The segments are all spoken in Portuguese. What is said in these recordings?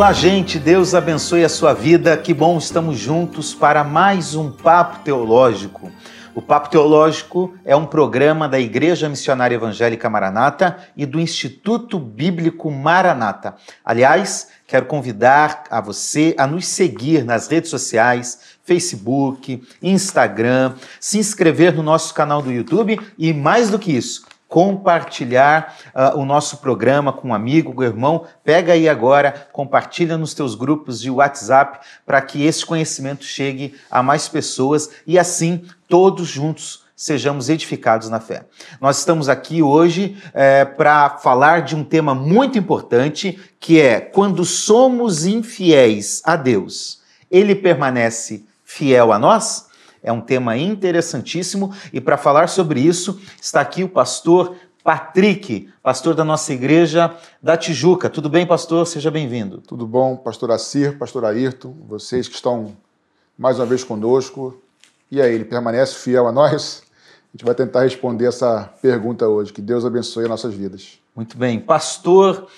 Olá, gente, Deus abençoe a sua vida. Que bom estamos juntos para mais um Papo Teológico. O Papo Teológico é um programa da Igreja Missionária Evangélica Maranata e do Instituto Bíblico Maranata. Aliás, quero convidar a você a nos seguir nas redes sociais, Facebook, Instagram, se inscrever no nosso canal do YouTube e, mais do que isso, compartilhar uh, o nosso programa com um amigo, com um irmão. Pega aí agora, compartilha nos teus grupos de WhatsApp para que esse conhecimento chegue a mais pessoas e assim todos juntos sejamos edificados na fé. Nós estamos aqui hoje é, para falar de um tema muito importante que é quando somos infiéis a Deus, Ele permanece fiel a nós? É um tema interessantíssimo e para falar sobre isso está aqui o pastor Patrick, pastor da nossa igreja da Tijuca. Tudo bem, pastor? Seja bem-vindo. Tudo bom, pastor Assir, pastor Ayrton, vocês que estão mais uma vez conosco. E aí, ele permanece fiel a nós? A gente vai tentar responder essa pergunta hoje. Que Deus abençoe as nossas vidas. Muito bem. Pastor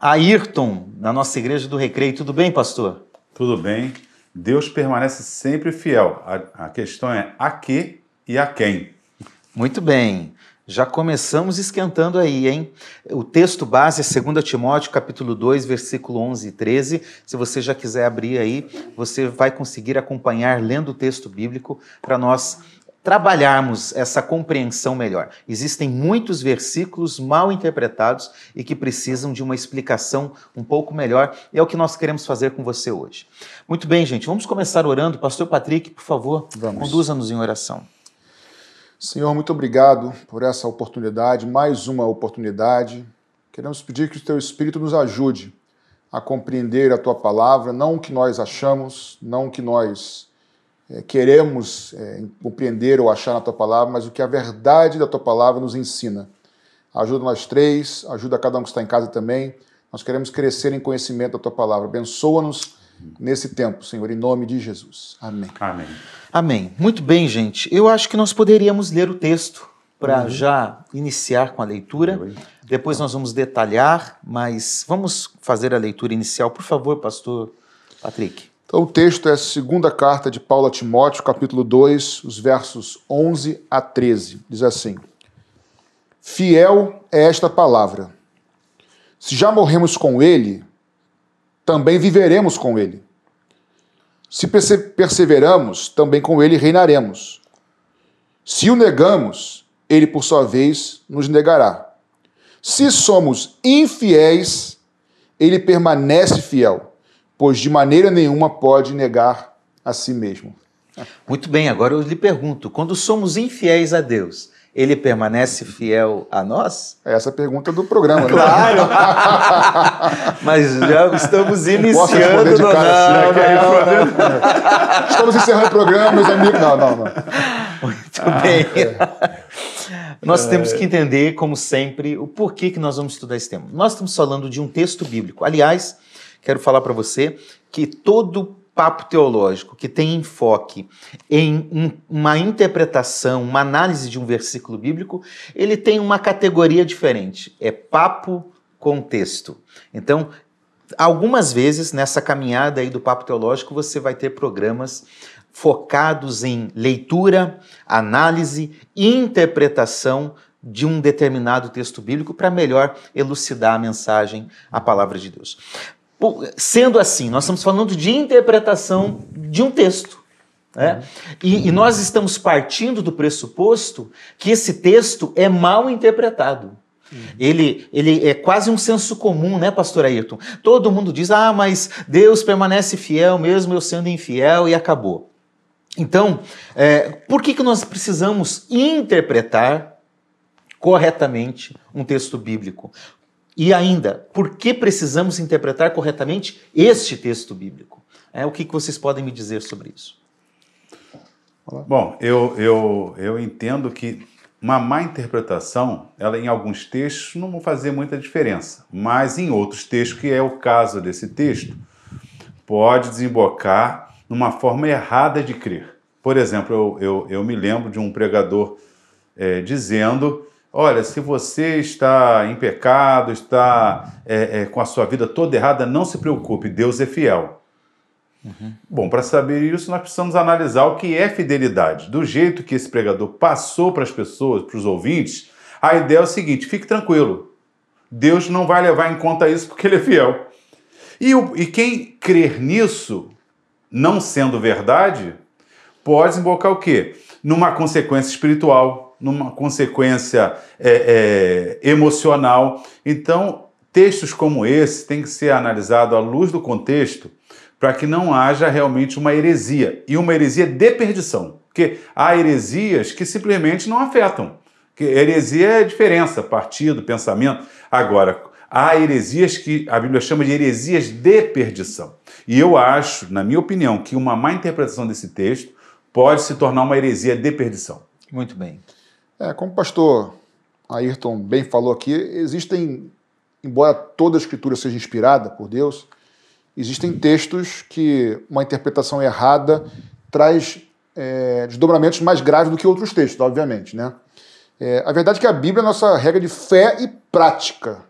Ayrton, da nossa igreja do Recreio. Tudo bem, pastor? Tudo bem. Deus permanece sempre fiel. A, a questão é a que e a quem. Muito bem. Já começamos esquentando aí, hein? O texto base é 2 Timóteo, capítulo 2, versículo 11 e 13. Se você já quiser abrir aí, você vai conseguir acompanhar lendo o texto bíblico para nós trabalharmos essa compreensão melhor. Existem muitos versículos mal interpretados e que precisam de uma explicação um pouco melhor, e é o que nós queremos fazer com você hoje. Muito bem, gente, vamos começar orando. Pastor Patrick, por favor, conduza-nos em oração. Senhor, muito obrigado por essa oportunidade, mais uma oportunidade. Queremos pedir que o teu Espírito nos ajude a compreender a tua palavra, não o que nós achamos, não o que nós é, queremos é, compreender ou achar na tua palavra, mas o que a verdade da tua palavra nos ensina. Ajuda nós três, ajuda cada um que está em casa também. Nós queremos crescer em conhecimento da tua palavra. Abençoa-nos nesse tempo, Senhor, em nome de Jesus. Amém. Amém. Amém. Muito bem, gente. Eu acho que nós poderíamos ler o texto para uhum. já iniciar com a leitura. Depois nós vamos detalhar, mas vamos fazer a leitura inicial. Por favor, pastor Patrick. Então, o texto é a segunda carta de Paulo a Timóteo, capítulo 2, os versos 11 a 13. Diz assim: Fiel é esta palavra. Se já morremos com ele, também viveremos com ele. Se perseveramos, também com ele reinaremos. Se o negamos, ele por sua vez nos negará. Se somos infiéis, ele permanece fiel pois de maneira nenhuma pode negar a si mesmo. Muito bem, agora eu lhe pergunto: quando somos infiéis a Deus, ele permanece fiel a nós? É essa a pergunta do programa, né? Claro! Mas já estamos iniciando. cara, assim, não, não, não, Estamos encerrando o programa, meus amigos. Não, não, não. Muito ah, bem. É. Nós é. temos que entender, como sempre, o porquê que nós vamos estudar esse tema. Nós estamos falando de um texto bíblico. Aliás, quero falar para você que todo papo teológico que tem enfoque em um, uma interpretação, uma análise de um versículo bíblico, ele tem uma categoria diferente. É papo contexto. Então, algumas vezes nessa caminhada aí do papo teológico você vai ter programas focados em leitura, análise e interpretação de um determinado texto bíblico para melhor elucidar a mensagem, a palavra de Deus. Sendo assim, nós estamos falando de interpretação de um texto. Né? E, e, nós estamos partindo do pressuposto que esse texto é mal interpretado. Ele, ele é quase um senso comum, né, pastor Ayrton? Todo mundo diz, ah, mas Deus permanece fiel mesmo eu sendo infiel e acabou. Então, é, por que, que nós precisamos interpretar corretamente um texto bíblico? E ainda, por que precisamos interpretar corretamente este texto bíblico? É, o que, que vocês podem me dizer sobre isso? Bom, eu, eu, eu entendo que uma má interpretação, ela em alguns textos não vai fazer muita diferença, mas em outros textos, que é o caso desse texto, pode desembocar numa forma errada de crer. Por exemplo, eu, eu, eu me lembro de um pregador é, dizendo Olha, se você está em pecado, está é, é, com a sua vida toda errada, não se preocupe, Deus é fiel. Uhum. Bom, para saber isso, nós precisamos analisar o que é fidelidade. Do jeito que esse pregador passou para as pessoas, para os ouvintes, a ideia é o seguinte: fique tranquilo. Deus não vai levar em conta isso porque ele é fiel. E, o, e quem crer nisso, não sendo verdade, pode desembocar o quê? Numa consequência espiritual, numa consequência é, é, emocional. Então, textos como esse têm que ser analisados à luz do contexto para que não haja realmente uma heresia. E uma heresia de perdição. Porque há heresias que simplesmente não afetam. Que heresia é diferença, partido, pensamento. Agora, há heresias que a Bíblia chama de heresias de perdição. E eu acho, na minha opinião, que uma má interpretação desse texto pode se tornar uma heresia de perdição. Muito bem. É, como o pastor Ayrton bem falou aqui, existem, embora toda a escritura seja inspirada por Deus, existem textos que uma interpretação errada traz é, desdobramentos mais graves do que outros textos, obviamente. Né? É, a verdade é que a Bíblia é a nossa regra de fé e prática.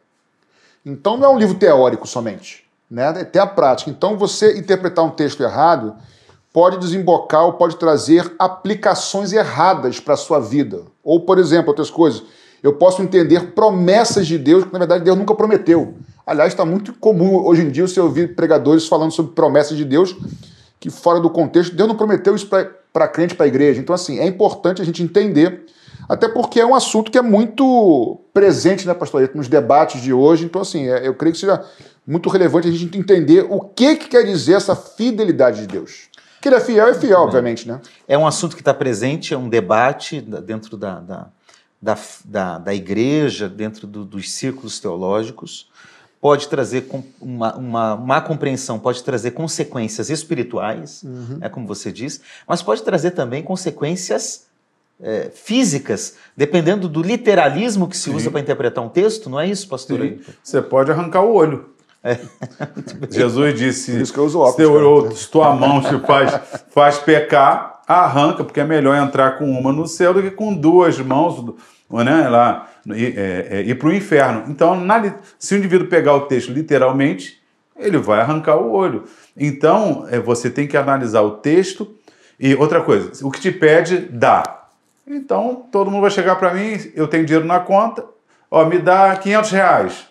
Então não é um livro teórico somente, né? É até a prática. Então você interpretar um texto errado pode desembocar ou pode trazer aplicações erradas para a sua vida. Ou, por exemplo, outras coisas. Eu posso entender promessas de Deus que, na verdade, Deus nunca prometeu. Aliás, está muito comum hoje em dia você ouvir pregadores falando sobre promessas de Deus que, fora do contexto, Deus não prometeu isso para crente, para a igreja. Então, assim, é importante a gente entender até porque é um assunto que é muito presente, né, pastor, nos debates de hoje. Então, assim, é, eu creio que seja muito relevante a gente entender o que, que quer dizer essa fidelidade de Deus. Que ele é fiel, é fiel, obviamente, né? É um assunto que está presente, é um debate dentro da, da, da, da, da igreja, dentro do, dos círculos teológicos. Pode trazer uma, uma má compreensão, pode trazer consequências espirituais, uhum. é como você diz, mas pode trazer também consequências é, físicas, dependendo do literalismo que se usa para interpretar um texto, não é isso, pastor? Sim. Você pode arrancar o olho. É. Jesus disse: Por isso que eu uso óculos, se, teu, se tua mão te faz, faz pecar, arranca, porque é melhor entrar com uma no céu do que com duas mãos né, lá, é, é, ir para o inferno. Então, na, se o indivíduo pegar o texto literalmente, ele vai arrancar o olho. Então, é, você tem que analisar o texto. E outra coisa, o que te pede, dá. Então, todo mundo vai chegar para mim, eu tenho dinheiro na conta, ó, me dá 500 reais.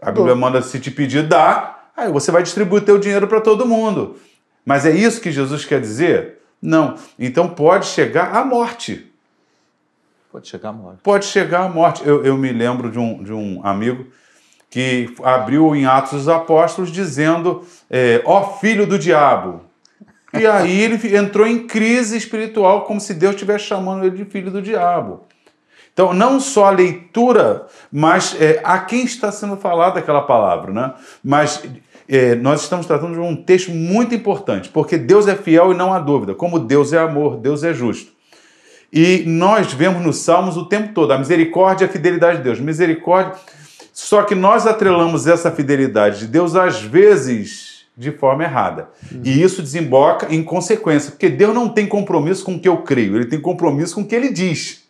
A Bíblia manda, se te pedir, dá, aí você vai distribuir teu dinheiro para todo mundo. Mas é isso que Jesus quer dizer? Não. Então pode chegar à morte. Pode chegar à morte. Pode chegar à morte. Eu, eu me lembro de um, de um amigo que abriu em Atos dos Apóstolos dizendo: é, Ó filho do diabo, e aí ele entrou em crise espiritual, como se Deus estivesse chamando ele de filho do diabo. Então, não só a leitura, mas é, a quem está sendo falada aquela palavra, né? Mas é, nós estamos tratando de um texto muito importante, porque Deus é fiel e não há dúvida. Como Deus é amor, Deus é justo. E nós vemos nos Salmos o tempo todo a misericórdia e a fidelidade de Deus. Misericórdia. Só que nós atrelamos essa fidelidade de Deus às vezes de forma errada. Uhum. E isso desemboca em consequência, porque Deus não tem compromisso com o que eu creio, ele tem compromisso com o que ele diz.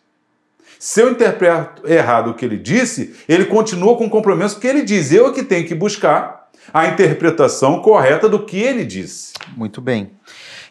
Se eu interpreto errado o que ele disse, ele continua com o compromisso que ele diz. Eu é que tenho que buscar a interpretação correta do que ele disse. Muito bem.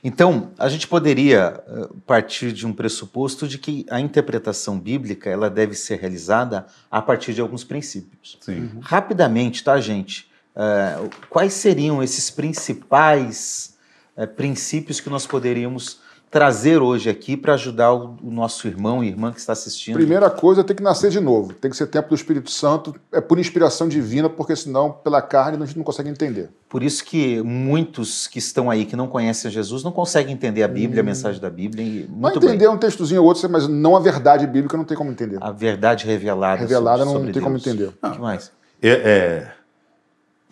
Então, a gente poderia eh, partir de um pressuposto de que a interpretação bíblica ela deve ser realizada a partir de alguns princípios. Sim. Uhum. Rapidamente, tá, gente? Uh, quais seriam esses principais uh, princípios que nós poderíamos trazer hoje aqui para ajudar o, o, nosso irmão e irmã que está assistindo? Primeira coisa, tem que nascer de novo. Tem que ser tempo do Espírito Santo, é por inspiração divina, porque senão, pela carne, a gente não consegue entender. Por isso que muitos que estão aí, que não conhecem Jesus, não conseguem entender a Bíblia, hum. a mensagem da Bíblia. E, muito entender bem. um textozinho ou outro, mas não a verdade bíblica não tem como entender. A verdade revelada Revelada sobre, não sobre tem Deus. como entender. O que mais? É, é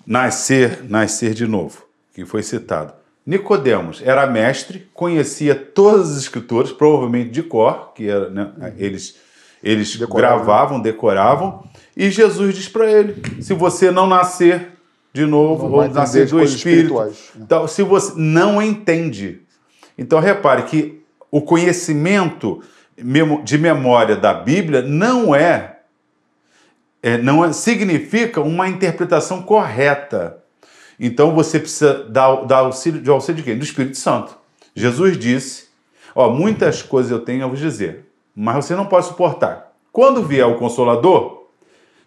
nascer, nascer de novo, que foi citado. Nicodemos era mestre, conhecia todas as escrituras, provavelmente de cor, que era, né, uhum. eles eles decoravam. gravavam, decoravam, e Jesus diz para ele: se você não nascer de novo, ou nascer do Espírito, né? então, se você não entende. Então repare que o conhecimento de memória da Bíblia não é é, não é, significa uma interpretação correta. Então você precisa dar, dar auxílio de auxílio de quem? Do Espírito Santo. Jesus disse: Ó, muitas coisas eu tenho a vos dizer, mas você não pode suportar. Quando vier o Consolador,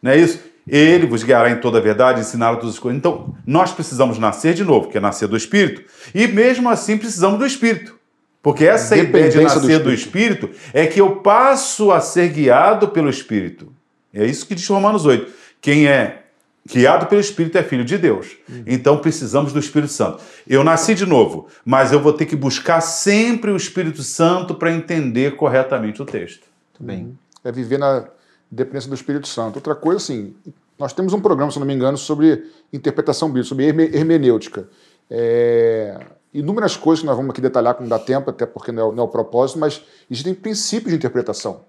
não é isso? Ele vos guiará em toda a verdade, ensinará todas as coisas. Então, nós precisamos nascer de novo, que é nascer do Espírito, e mesmo assim precisamos do Espírito. Porque essa ideia de nascer do espírito. do espírito. é que eu passo a ser guiado pelo Espírito. É isso que diz Romanos 8. Quem é guiado pelo Espírito é filho de Deus. Uhum. Então precisamos do Espírito Santo. Eu nasci de novo, mas eu vou ter que buscar sempre o Espírito Santo para entender corretamente o texto. Bem. Uhum. É viver na dependência do Espírito Santo. Outra coisa, assim, nós temos um programa, se não me engano, sobre interpretação bíblica, sobre hermenêutica. É, inúmeras coisas que nós vamos aqui detalhar, que não dá tempo, até porque não é, não é o propósito, mas existem princípios de interpretação.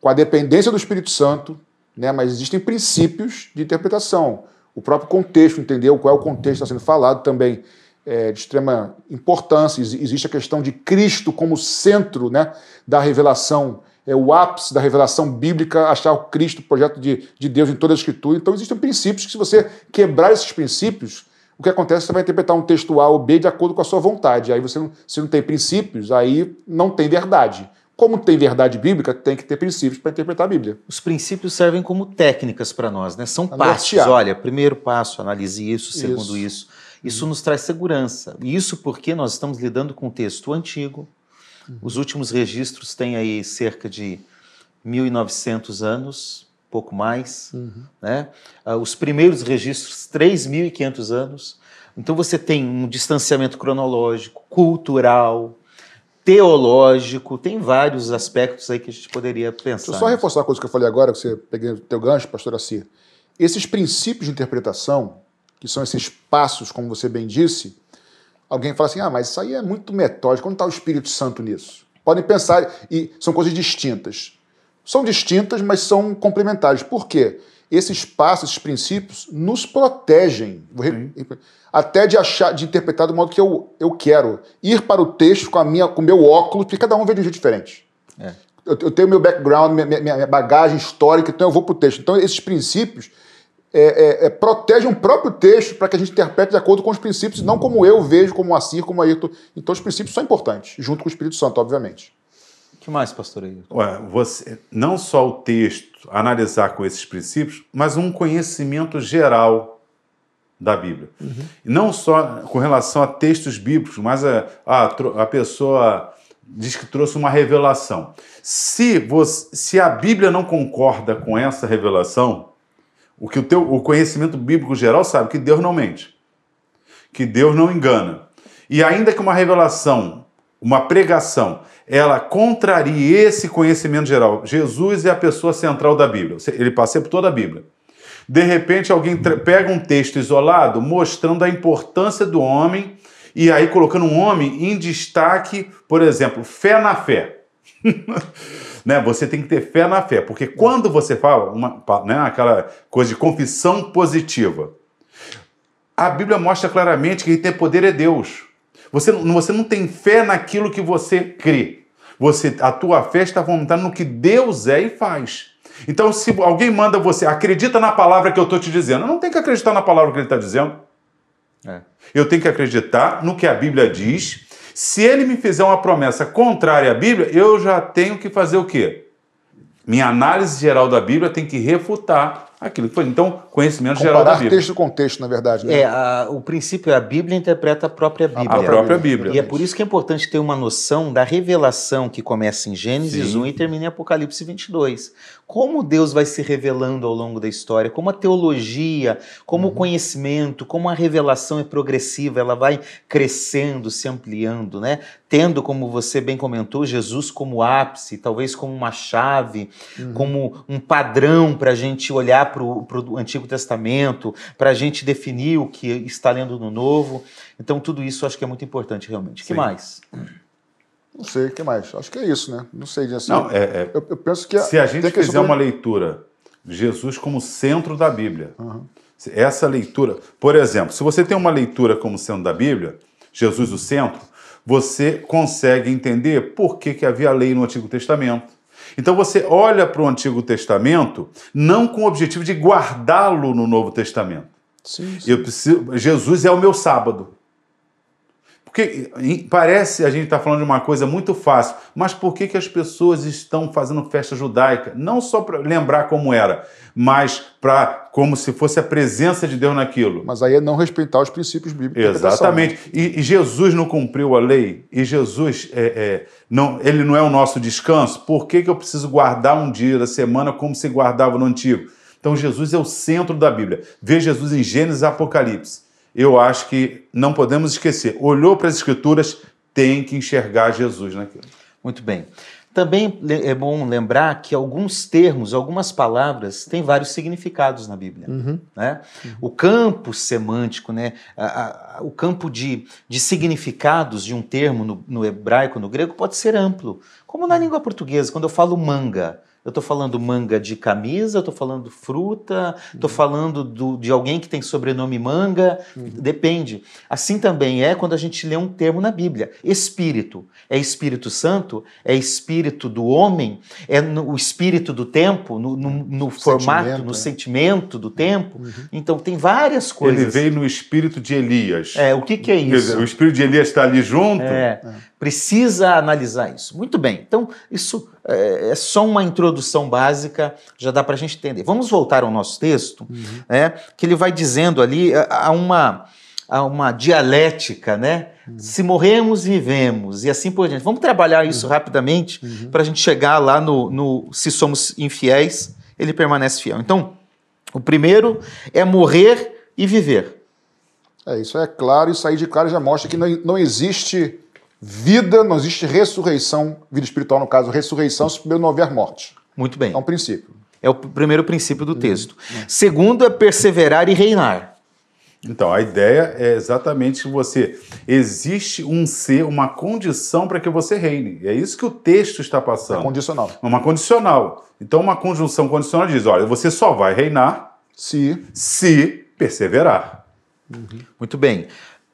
Com a dependência do Espírito Santo, né, mas existem princípios de interpretação. O próprio contexto, entender qual é o contexto que está sendo falado também é de extrema importância. Existe a questão de Cristo como centro né, da revelação é o ápice da revelação bíblica, achar o Cristo, o projeto de, de Deus em toda a Escritura. Então existem princípios que, se você quebrar esses princípios, o que acontece é que você vai interpretar um texto A ou B de acordo com a sua vontade. Aí você não, se não tem princípios, aí não tem verdade. Como tem verdade bíblica, tem que ter princípios para interpretar a Bíblia. Os princípios servem como técnicas para nós, né? São passos. Olha, primeiro passo, analise isso, segundo isso. Isso, isso nos traz segurança. Isso porque nós estamos lidando com um texto antigo, Uhum. Os últimos registros têm aí cerca de 1.900 anos, pouco mais. Uhum. Né? Uh, os primeiros registros, 3.500 anos. Então você tem um distanciamento cronológico, cultural, teológico, tem vários aspectos aí que a gente poderia pensar. Deixa eu só reforçar a coisa que eu falei agora, que você peguei o teu gancho, pastor Assi. Esses princípios de interpretação, que são esses passos, como você bem disse, alguém fala assim: ah, mas isso aí é muito metódico, onde está o Espírito Santo nisso? Podem pensar, e são coisas distintas. São distintas, mas são complementares. Por quê? Esses passos, esses princípios, nos protegem. Até de achar, de interpretar do modo que eu, eu quero. Ir para o texto com a minha, com o meu óculos, porque cada um vê de um jeito diferente. É. Eu, eu, tenho meu background, minha, minha, minha bagagem histórica, então eu vou para o texto. Então, esses princípios é, é, é, protege um próprio texto para que a gente interprete de acordo com os princípios, não como eu vejo, como o Assir, como o Ayrton. Então, os princípios são importantes, junto com o Espírito Santo, obviamente. O que mais, pastor Ayrton? Ué, você, não só o texto, analisar com esses princípios, mas um conhecimento geral da Bíblia. Uhum. Não só com relação a textos bíblicos, mas a, a, a pessoa diz que trouxe uma revelação. Se, você, se a Bíblia não concorda com essa revelação, o que o teu o conhecimento bíblico geral sabe que Deus não mente, que Deus não engana. E ainda que uma revelação, uma pregação, ela contrarie esse conhecimento geral. Jesus é a pessoa central da Bíblia. Ele passa por toda a Bíblia. De repente alguém pega um texto isolado mostrando a importância do homem e aí colocando um homem em destaque, por exemplo, fé na fé. né? Você tem que ter fé na fé, porque quando você fala uma, né, aquela coisa de confissão positiva, a Bíblia mostra claramente que quem tem poder é Deus. Você, você não tem fé naquilo que você crê. Você, a tua fé está fomentada no que Deus é e faz. Então, se alguém manda você, acredita na palavra que eu estou te dizendo, eu não tenho que acreditar na palavra que ele está dizendo. É. Eu tenho que acreditar no que a Bíblia diz se ele me fizer uma promessa contrária à Bíblia, eu já tenho que fazer o quê? Minha análise geral da Bíblia tem que refutar aquilo que foi. Então, conhecimento Comparar geral da Bíblia. texto com texto, na verdade. Né? É, a, o princípio é a Bíblia interpreta a própria Bíblia. A própria Bíblia. E é por isso que é importante ter uma noção da revelação que começa em Gênesis Sim. 1 e termina em Apocalipse 22. Como Deus vai se revelando ao longo da história, como a teologia, como uhum. o conhecimento, como a revelação é progressiva, ela vai crescendo, se ampliando, né? Tendo, como você bem comentou, Jesus como ápice, talvez como uma chave, uhum. como um padrão para a gente olhar para o Antigo Testamento, para a gente definir o que está lendo no Novo. Então, tudo isso acho que é muito importante, realmente. O que mais? Não sei, o que mais? Acho que é isso, né? Não sei. Assim, Não, é, é, eu, eu, penso que... Se a gente fizer sobre... uma leitura de Jesus como centro da Bíblia, uhum. essa leitura... Por exemplo, se você tem uma leitura como centro da Bíblia, Jesus o centro, você consegue entender por que, que havia lei no Antigo Testamento, Então você olha para o Antigo Testamento não com o objetivo de guardá-lo no Novo Testamento. Sim, sim. Eu preciso, Jesus é o meu sábado. Porque parece a gente está falando de uma coisa muito fácil, mas por que, que as pessoas estão fazendo festa judaica? Não só para lembrar como era, mas para como se fosse a presença de Deus naquilo. Mas aí é não respeitar os princípios bíblicos. Exatamente. E, e, Jesus não cumpriu a lei, e Jesus é, é, não, ele não é o nosso descanso. Por que, que eu preciso guardar um dia da semana como se guardava no antigo? Então Jesus é o centro da Bíblia. Vê Jesus em Gênesis e Apocalipse eu acho que não podemos esquecer. Olhou para as Escrituras, tem que enxergar Jesus naquilo. Muito bem. Também é bom lembrar que alguns termos, algumas palavras têm vários significados na Bíblia. Uhum. Né? Uhum. O campo semântico, né? A, a, o campo de, de significados de um termo no, no hebraico, no grego, pode ser amplo. Como na língua portuguesa, quando eu falo manga, eu estou falando manga de camisa, eu estou falando fruta, estou uhum. falando do, de alguém que tem sobrenome manga, uhum. depende. Assim também é quando a gente lê um termo na Bíblia. Espírito. É Espírito Santo? É Espírito do homem? É no, o Espírito do tempo? No, no, no formato, no é. sentimento do tempo? Uhum. Então tem várias coisas. Ele veio no Espírito de Elias. É, o que, que é isso? O Espírito de Elias está ali junto? É. é. Precisa analisar isso. Muito bem. Então, isso é, é só uma introdução básica, já dá para a gente entender. Vamos voltar ao nosso texto, uhum. né, que ele vai dizendo ali a uma, a uma dialética, né? Uhum. Se morremos, vivemos, e assim por diante. Vamos trabalhar isso uhum. rapidamente uhum. para a gente chegar lá no, no se somos infiéis, ele permanece fiel. Então, o primeiro é morrer e viver. É, isso é claro, isso aí de claro já mostra que não, não existe vida, não existe ressurreição, vida espiritual no caso, ressurreição se primeiro não houver morte. Muito bem. É um princípio. É o primeiro princípio do texto. Uhum. Segundo é perseverar e reinar. Então, a ideia é exatamente que você existe um ser, uma condição para que você reine. É isso que o texto está passando. É condicional. Uma condicional. Então, uma conjunção condicional diz: olha, você só vai reinar se, se perseverar. Uhum. Muito bem.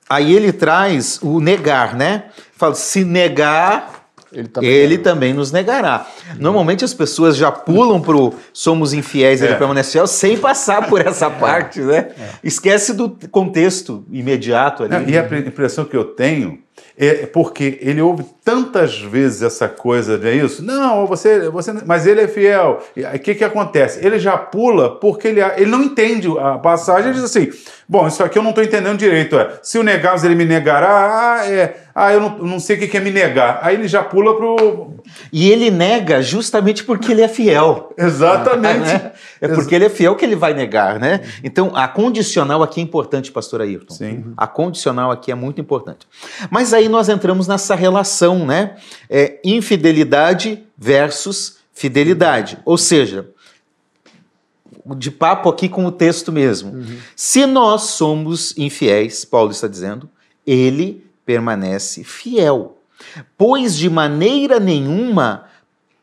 Aí ele traz o negar, né? Fala, se negar, ele também, ele também nos negará. Normalmente as pessoas já pulam pro somos infiéis, é. ele permanece fiel, sem passar por essa parte, né? É. Esquece do contexto imediato ali. e a impressão que eu tenho é porque ele ouve tantas vezes essa coisa de isso. Não, você, você, mas ele é fiel. O que que acontece? Ele já pula porque ele, ele não entende a passagem. Ele diz assim: bom, isso aqui eu não estou entendendo direito. É, se o negar, ele me negará. Ah, é, ah eu não, não sei o que é me negar. Aí ele já pula pro. E ele nega justamente porque ele é fiel. Exatamente. né? É porque ele é fiel que ele vai negar, né? Então a condicional aqui é importante, pastor Ayrton. Sim. A condicional aqui é muito importante. Mas aí nós entramos nessa relação, né? É, infidelidade versus fidelidade. Ou seja, de papo aqui com o texto mesmo. Uhum. Se nós somos infiéis, Paulo está dizendo, ele permanece fiel, pois de maneira nenhuma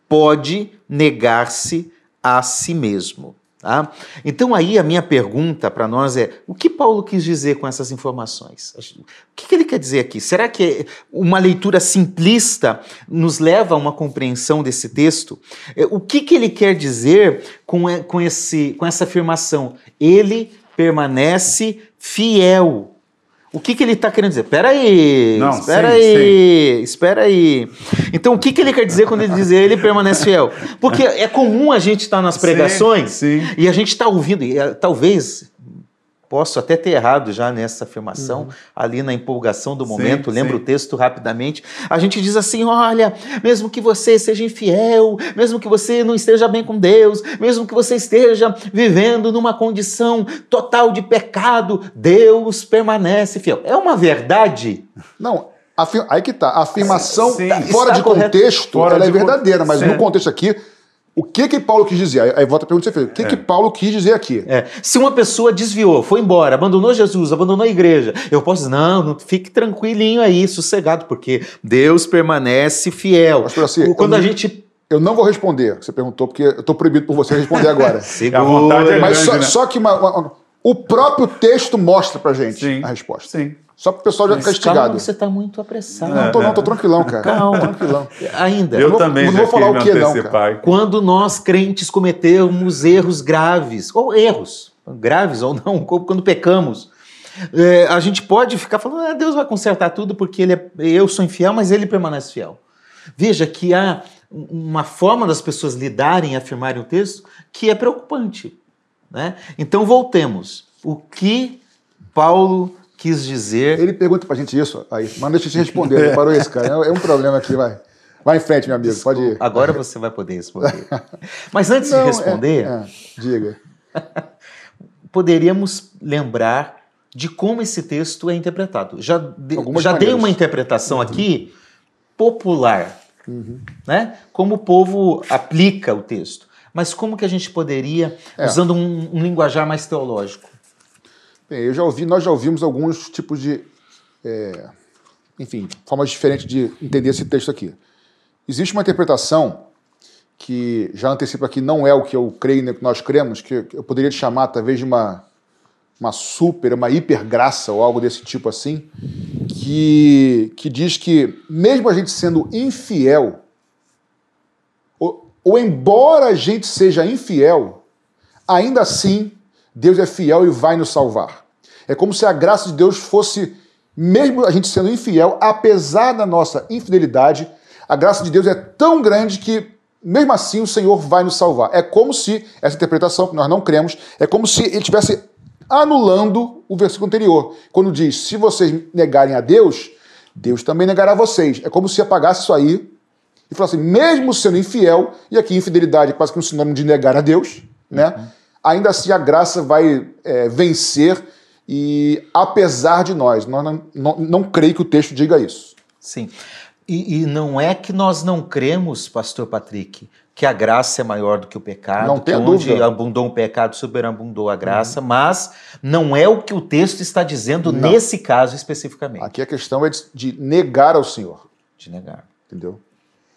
pode negar-se a si mesmo. Tá? Então, aí a minha pergunta para nós é: o que Paulo quis dizer com essas informações? O que, que ele quer dizer aqui? Será que uma leitura simplista nos leva a uma compreensão desse texto? É, o que, que ele quer dizer com, com, esse, com essa afirmação? Ele permanece fiel. O que, que ele está querendo dizer? Espera aí, Não, espera sim, aí, sim. espera aí. Então, o que, que ele quer dizer quando ele diz ele permanece fiel? Porque é comum a gente estar tá nas pregações sim, e a gente está ouvindo, e eh, talvez Posso até ter errado já nessa afirmação, uhum. ali na empolgação do momento, sim, lembro sim. o texto rapidamente. A gente diz assim: olha, mesmo que você seja infiel, mesmo que você não esteja bem com Deus, mesmo que você esteja vivendo numa condição total de pecado, Deus permanece fiel. É uma verdade? Não, Aí que tá. A afirmação sim, fora de contexto, fora ela é de é verdadeira, mas no contexto aqui, o que que Paulo quis dizer? Aí volta a pergunta que você fez. O que é. que Paulo quis dizer aqui? É. Se uma pessoa desviou, foi embora, abandonou Jesus, abandonou a igreja, eu posso dizer, não, não fique tranquilinho aí, sossegado, porque Deus permanece fiel. Pastor, assim, Quando a não, gente... Eu não vou responder, você perguntou, porque eu estou proibido por você responder agora. Segura. A é Mas grande, só, né? só, que uma, uma, o próprio texto mostra pra gente Sim. a resposta. Sim. Só para o pessoal já ficar instigado. Calma, você está muito apressado. Não, tô, não, tô tranquilão, cara. Calma. Tranquilão. Ainda. Eu também não vou falar o que não, antecipar. Quando nós crentes cometemos erros graves, ou erros, graves ou não, quando pecamos, é, a gente pode ficar falando, ah, Deus vai consertar tudo porque ele é, eu sou infiel, mas ele permanece fiel. Veja que há uma forma das pessoas lidarem e afirmarem o texto que é preocupante. Né? Então voltemos. O que Paulo quis dizer Ele pergunta pra gente isso, aí, mas deixa eu te responder. Não parou isso, cara. É um problema aqui, vai. Vai em frente, meu amigo, pode ir. Agora você vai poder responder. Mas antes Não, de é- responder, é, diga. poderíamos lembrar de como esse texto é interpretado. Já, de- já dei uma interpretação aqui popular, Uhum. né? Como o povo aplica o texto. Mas como que a gente poderia, É. usando um, um linguajar mais teológico? Bem, eu já ouvi, nós já ouvimos alguns tipos de. é, enfim, formas diferentes de entender esse texto aqui. Existe uma interpretação que já antecipa que não é o que eu creio, nem o que nós cremos, que eu poderia chamar talvez de uma, uma super, uma hipergraça ou algo desse tipo assim, que, que diz que mesmo a gente sendo infiel, ou, ou embora a gente seja infiel, ainda assim Deus é fiel e vai nos salvar. É como se a graça de Deus fosse, mesmo a gente sendo infiel, apesar da nossa infidelidade, a graça de Deus é tão grande que, mesmo assim, o Senhor vai nos salvar. É como se, essa interpretação que nós não cremos, é como se ele estivesse anulando o versículo anterior, quando diz: se vocês negarem a Deus, Deus também negará vocês. É como se apagasse isso aí e falasse mesmo sendo infiel, e aqui infidelidade é quase que um sinônimo de negar a Deus, né? Ainda assim a graça vai é, vencer e apesar de nós, nós não, não, não creio que o texto diga isso. Sim. E, e não é que nós não cremos, pastor Patrick, que a graça é maior do que o pecado, Não que tenha onde dúvida. abundou o pecado, superabundou a graça, mas não é o que o texto está dizendo Não. nesse caso especificamente, Aqui a questão é de, de negar ao Senhor, de negar. entendeu?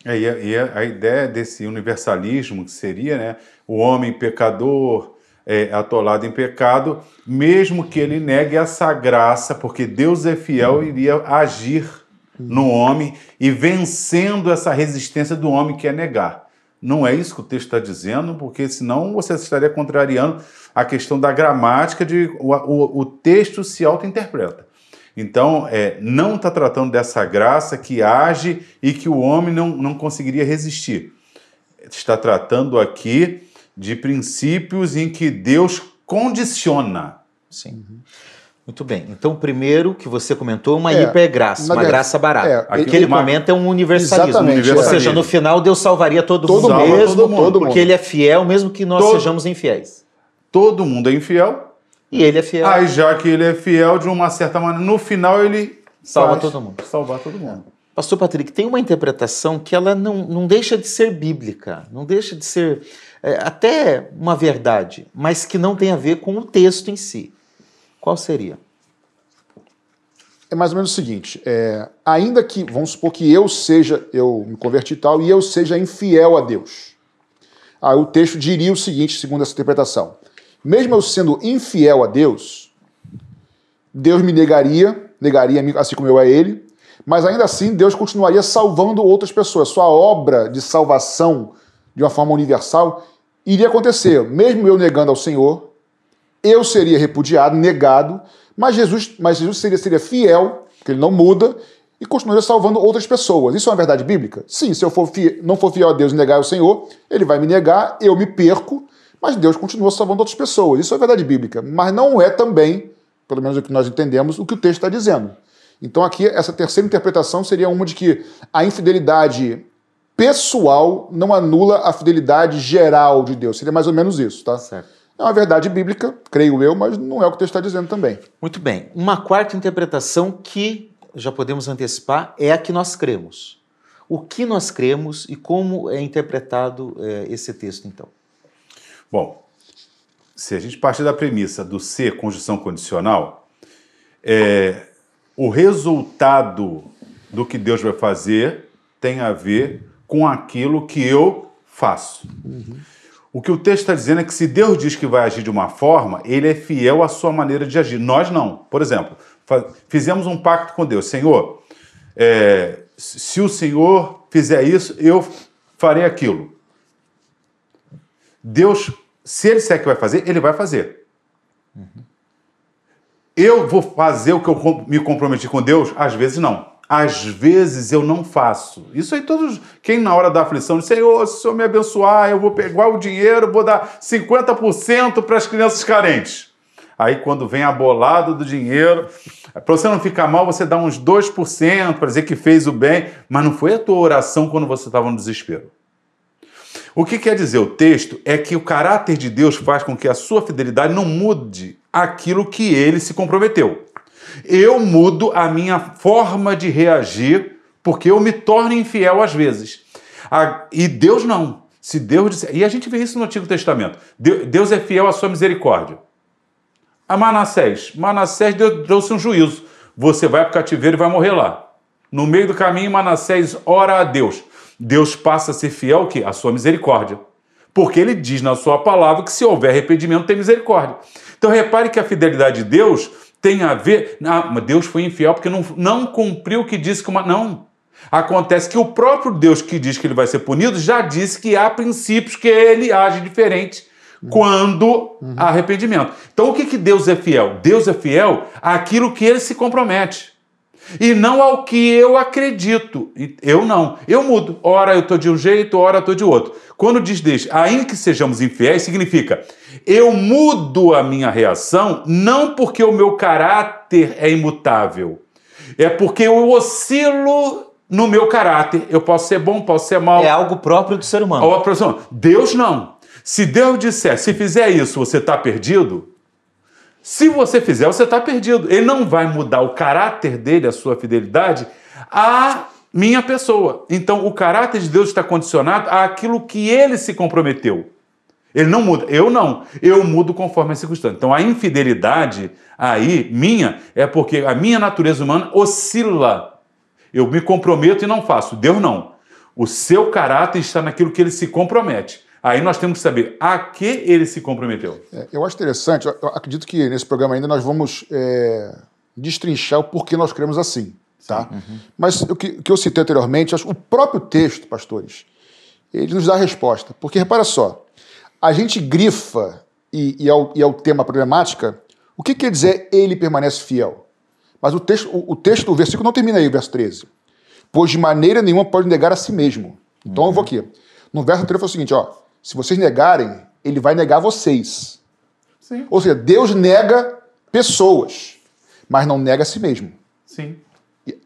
É, e a, e a ideia desse universalismo que seria né, o homem pecador é, atolado em pecado, mesmo que ele negue essa graça, porque Deus é fiel, iria agir no homem e vencendo essa resistência do homem que é negar. Não é isso que o texto está dizendo, porque senão você estaria contrariando a questão da gramática de o, o- o texto se auto-interpreta. Então, é, não está tratando dessa graça que age e que o homem não, não conseguiria resistir. Está tratando aqui de princípios em que Deus condiciona. Sim. Muito bem. Então, o primeiro que você comentou é uma É, hipergraça, uma verdade, graça barata. é, o que ele uma- comenta é um universalismo. Exatamente, Ou é. seja, no final Deus salvaria todo, Todo mundo mundo, mesmo, todo mundo. porque ele é fiel, mesmo que nós Todo- sejamos infiéis. Todo mundo é infiel, E ele é fiel. aí já que ele é fiel, de uma certa maneira, no final ele Salva faz todo mundo. Salvar todo mundo. Pastor Patrick, tem uma interpretação que ela não, não deixa de ser bíblica, não deixa de ser até uma verdade, mas que não tem a ver com o texto em si. Qual seria? É mais ou menos o seguinte: é, ainda que, vamos supor que eu seja, eu me converti tal, e eu seja infiel a Deus. Aí o texto diria o seguinte, segundo essa interpretação: mesmo eu sendo infiel a Deus, Deus me negaria, negaria assim como eu a Ele, mas ainda assim Deus continuaria salvando outras pessoas. Sua obra de salvação de uma forma universal iria acontecer, mesmo eu negando ao Senhor, eu seria repudiado, negado, mas Jesus, mas Jesus seria, seria fiel, porque ele não muda, e continuaria salvando outras pessoas. Isso é uma verdade bíblica? Sim, se eu for fi- não for fiel a Deus e negar ao Senhor, ele vai me negar, eu me perco, mas Deus continua salvando outras pessoas. Isso é verdade bíblica, mas não é também, pelo menos o que nós entendemos, o que o texto está dizendo. Então aqui, essa terceira interpretação seria uma de que a infidelidade pessoal não anula a fidelidade geral de Deus. Seria mais ou menos isso, tá? Certo. É uma verdade bíblica, creio eu, mas não é o que o texto está dizendo também. Muito bem. Uma quarta interpretação que já podemos antecipar é a que nós cremos. O que nós cremos e como é interpretado é, esse texto, então? Bom, se a gente partir da premissa do ser conjunção condicional, é, o resultado do que Deus vai fazer tem a ver com aquilo que eu faço. O que o texto está dizendo é que se Deus diz que vai agir de uma forma, ele é fiel à sua maneira de agir. Nós não. Por exemplo, fizemos um pacto com Deus. Senhor, é, se o Senhor fizer isso, eu farei aquilo. Deus, se ele disser que vai fazer, ele vai fazer. Uhum. Eu vou fazer o que eu me comprometi com Deus? Às vezes não. Às vezes eu não faço. Isso aí todos, quem na hora da aflição diz, Senhor, se o Senhor me abençoar, eu vou pegar o dinheiro, vou dar 50% para as crianças carentes. Aí quando vem a bolada do dinheiro, para você não ficar mal, você dá uns 2% para dizer que fez o bem, mas não foi a tua oração quando você estava no desespero. O que quer dizer o texto é que o caráter de Deus faz com que a sua fidelidade não mude aquilo que ele se comprometeu. Eu mudo a minha forma de reagir porque eu me torno infiel às vezes. E Deus não. Se Deus disser, e a gente vê isso no Antigo Testamento. Deus é fiel à sua misericórdia. A Manassés, Manassés trouxe um juízo. Você vai para o cativeiro e vai morrer lá. No meio do caminho, Manassés ora a Deus. Deus passa a ser fiel ao quê? À sua misericórdia. Porque ele diz na sua palavra que se houver arrependimento, tem misericórdia. Então repare que a fidelidade de Deus tem a ver. Ah, Deus foi infiel porque não, não cumpriu o que disse que uma. Não. Acontece que o próprio Deus que diz que ele vai ser punido já disse que há princípios que ele age diferente quando uhum. há arrependimento. Então o que, que Deus é fiel? Deus é fiel àquilo que ele se compromete. E não ao que eu acredito. Eu não. Eu mudo. Ora eu estou de um jeito, ora eu estou de outro. Quando diz ainda que sejamos infiéis, significa eu mudo a minha reação não porque o meu caráter é imutável. É porque eu oscilo no meu caráter. Eu posso ser bom, posso ser mal. É algo próprio do ser humano. Deus não. Se Deus disser, se fizer isso, você está perdido, se você fizer, você está perdido. Ele não vai mudar o caráter dele, a sua fidelidade, a minha pessoa. Então, o caráter de Deus está condicionado àquilo que ele se comprometeu. Ele não muda. Eu não. Eu mudo conforme a circunstância. Então, a infidelidade aí, minha, é porque a minha natureza humana oscila. Eu me comprometo e não faço. Deus não. O seu caráter está naquilo que ele se compromete. Aí nós temos que saber a que ele se comprometeu. É, eu acho interessante, eu acredito que nesse programa ainda nós vamos é, destrinchar o porquê nós cremos assim. Tá? Uhum. Mas o que, que, eu citei anteriormente, o próprio texto, pastores, ele nos dá a resposta. Porque repara só, a gente grifa, e, é, o, tema problemática, o que quer dizer ele permanece fiel? Mas o texto, o, o texto, o versículo não termina aí, o verso 13. Pois de maneira nenhuma pode negar a si mesmo. Então uhum. eu vou aqui. No verso anterior foi o seguinte, ó. Se vocês negarem, ele vai negar vocês. Sim. Ou seja, Deus nega pessoas, mas não nega a si mesmo. Sim.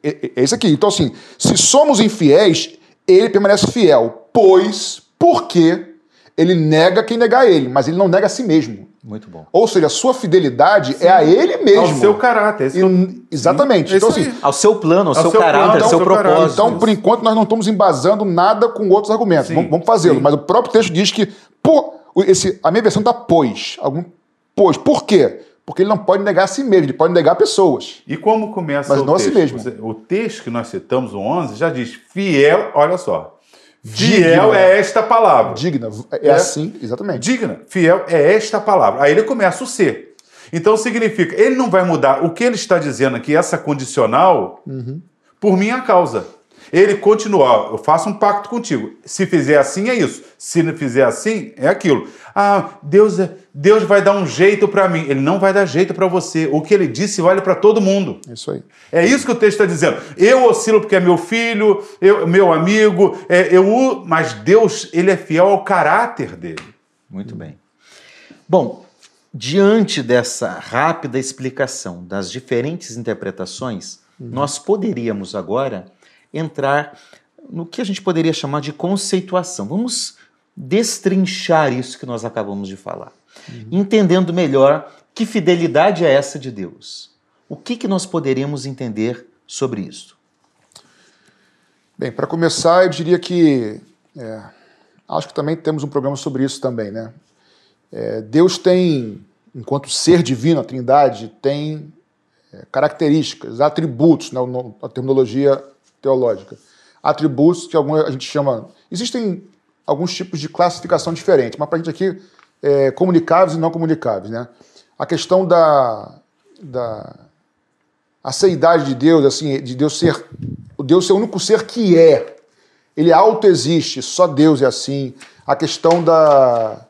É, é isso aqui. Então, assim, se somos infiéis, ele permanece fiel. Pois, porque ele nega quem negar ele, mas ele não nega a si mesmo. Muito bom. Ou seja, a sua fidelidade Sim. é a ele mesmo. Ao seu caráter. E, exatamente. Então, assim, ao seu plano, ao, ao seu, seu, caráter, plano, ao seu, propósito. Então, por enquanto, nós não estamos embasando nada com outros argumentos. Sim. Vamos, vamos fazê-lo. Mas o próprio texto diz que, pô, esse, a minha versão dá pois. Algum, pois. Por quê? Porque ele não pode negar a si mesmo, ele pode negar pessoas. E como começa mas o não texto? a si mesmo. O texto que nós citamos, o 11, já diz fiel, olha só, Fiel é esta palavra. Digna. É, é, assim, exatamente. Digna. Fiel é esta palavra. Aí ele começa o ser. Então significa, ele não vai mudar o que ele está dizendo aqui, essa condicional, uhum. por minha causa. Ele continua, eu faço um pacto contigo. Se fizer assim, é isso. Se não fizer assim, é aquilo. Ah, Deus, é, Deus vai dar um jeito para mim. Ele não vai dar jeito para você. O que ele disse vale para todo mundo. Isso aí. É isso que o texto está dizendo. Eu oscilo porque é meu filho, eu, meu amigo, é, eu, mas Deus, ele é fiel ao caráter dele. Muito bem. Bom, diante dessa rápida explicação das diferentes interpretações, uhum. nós poderíamos agora entrar no que a gente poderia chamar de conceituação. Vamos destrinchar isso que nós acabamos de falar, uhum. entendendo melhor que fidelidade é essa de Deus. O que, que nós poderíamos entender sobre isso? Bem, para começar, eu diria que é, acho que também temos um programa sobre isso também, né? É, Deus tem, enquanto ser divino, a Trindade tem é, características, atributos, né, a terminologia teológica. Atributos que alguma, a gente chama. Existem alguns tipos de classificação diferentes, mas para a gente aqui, é, comunicáveis e não comunicáveis. Né? A questão da, da, a seidade de Deus, assim, de Deus ser o Deus ser o único ser que é. Ele autoexiste, só Deus é assim. A questão da,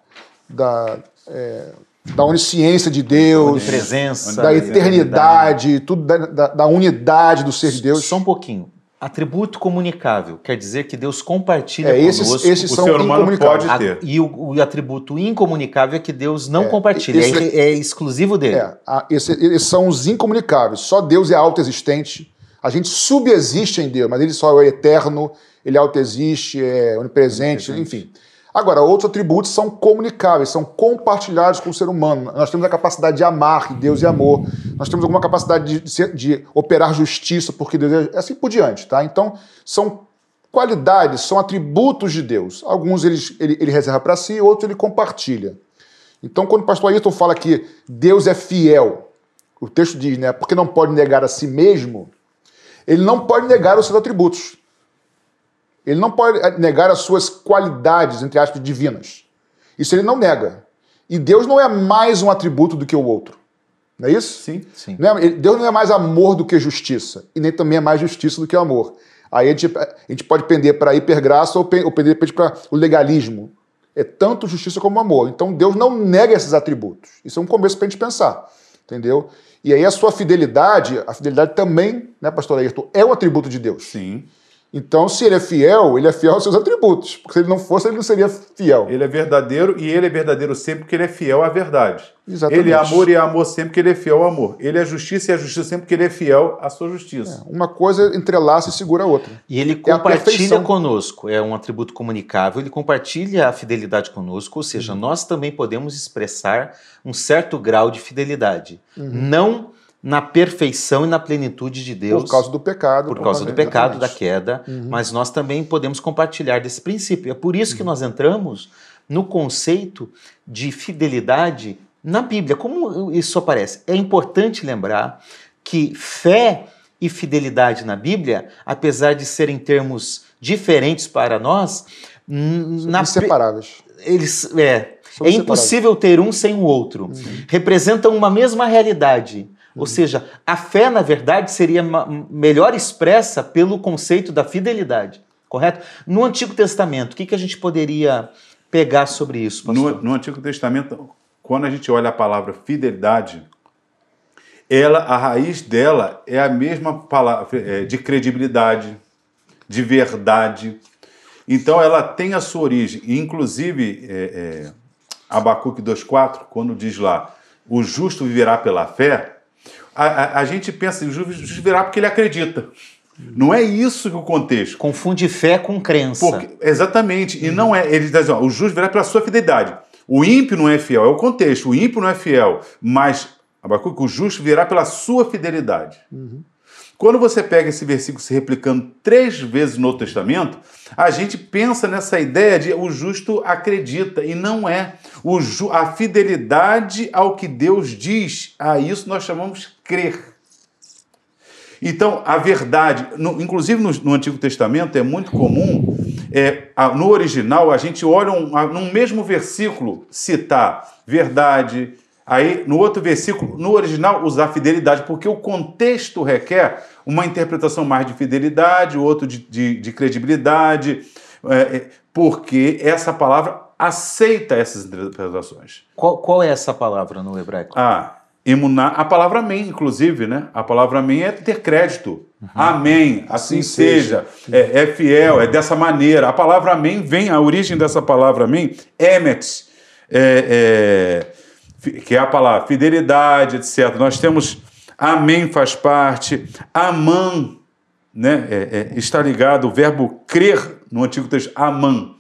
da, é, da onisciência de Deus, Presença, da eternidade, tudo da, da, da unidade do ser de Deus. Só um pouquinho. Atributo comunicável quer dizer que Deus compartilha É, esses, conosco. esses o são ser humano pode ter. A- e o, o atributo incomunicável é que Deus não É, compartilha, isso é, é exclusivo dele. É, a- esse- esses são os incomunicáveis. Só Deus é autoexistente. A gente subexiste em Deus, mas ele só é eterno, ele autoexiste, é onipresente, enfim. Agora, outros atributos são comunicáveis, são compartilhados com o ser humano. Nós temos a capacidade de amar, e Deus é amor. Nós temos alguma capacidade de, ser- de operar justiça, porque Deus é assim por diante, tá? Então, são qualidades, são atributos de Deus. Alguns eles- ele, ele reserva para si, outros ele compartilha. Então, quando o pastor Ayrton fala que Deus é fiel, o texto diz, né? Porque não pode negar a si mesmo, ele não pode negar os seus atributos. Ele não pode eh, negar as suas qualidades, entre aspas, divinas. Isso ele não nega. E Deus não é mais um atributo do que o outro. Não é isso? Sim. Sim. Não é- Deus não é mais amor do que justiça. E nem também é mais justiça do que amor. Aí a gente, a gente pode pender para a hipergraça ou, ou pender para o legalismo. É tanto justiça como amor. Então Deus não nega esses atributos. Isso é um começo para a gente pensar. Entendeu? E aí a sua fidelidade, a fidelidade também, né, pastor Ayrton, é um atributo de Deus. Sim. Então, se ele é fiel, ele é fiel aos seus atributos. Porque se ele não fosse, ele não seria fiel. Ele é verdadeiro e ele é verdadeiro sempre porque ele é fiel à verdade. Exatamente. Ele é amor e é amor sempre porque ele é fiel ao amor. Ele é justiça e é justiça sempre porque ele é fiel à sua justiça. Uma coisa entrelaça e segura a outra. E ele É a compartilha conosco, é um atributo comunicável, ele compartilha a fidelidade conosco, ou seja, Uhum. nós também podemos expressar um certo grau de fidelidade. Uhum. Não na perfeição e na plenitude de Deus. Por causa do pecado. por causa do Exatamente. pecado, da queda, Uhum. mas nós também podemos compartilhar desse princípio. É por isso que nós entramos no conceito de fidelidade na Bíblia. Como isso aparece? É importante lembrar que fé e fidelidade na Bíblia, apesar de serem termos diferentes para nós, na, Inseparáveis. eles é, é impossível ter um sem o outro. Uhum. Representam uma mesma realidade. Ou seja, a fé, na verdade, seria melhor expressa pelo conceito da fidelidade. Correto? No Antigo Testamento, o que, que a gente poderia pegar sobre isso, pastor? No, no Antigo Testamento, quando a gente olha a palavra fidelidade, ela, a raiz dela é a mesma palavra é, de credibilidade, de verdade. Então ela tem a sua origem. Inclusive, é, é, Abacuque 2,4, quando diz lá, o justo viverá pela fé, a, a- a gente pensa, o justo viverá porque ele acredita. Não é isso que o contexto. Confunde fé com crença. Porque- exatamente. E não é. Ele diz assim, ó, o justo virá pela sua fidelidade. O ímpio não é fiel, é o contexto. O ímpio não é fiel, mas Abacuque, o justo virá pela sua fidelidade. Quando você pega esse versículo se replicando três vezes no Novo Testamento, a gente pensa nessa ideia de o justo acredita, e não é. O a fidelidade ao que Deus diz, a isso nós chamamos crer. Então, a verdade, no- inclusive no, no Antigo Testamento, é muito comum, é, a- no original, a gente olha um, a- num mesmo versículo citar verdade, aí no outro versículo, no original, usar fidelidade, porque o contexto requer uma interpretação mais de fidelidade, outro de, de- de credibilidade, é, é, porque essa palavra aceita essas interpretações. Qual, qual é essa palavra no hebraico? Ah, imunar. A palavra amém, inclusive, né? A palavra amém é ter crédito. Amém, assim, Assim seja. É, é fiel, é dessa maneira. A palavra amém vem, a origem dessa palavra amém, emet, é, é, que é a palavra fidelidade, etc. Nós temos amém faz parte, amã, né? É, é, está ligado o verbo crer no Antigo Testamento, amã.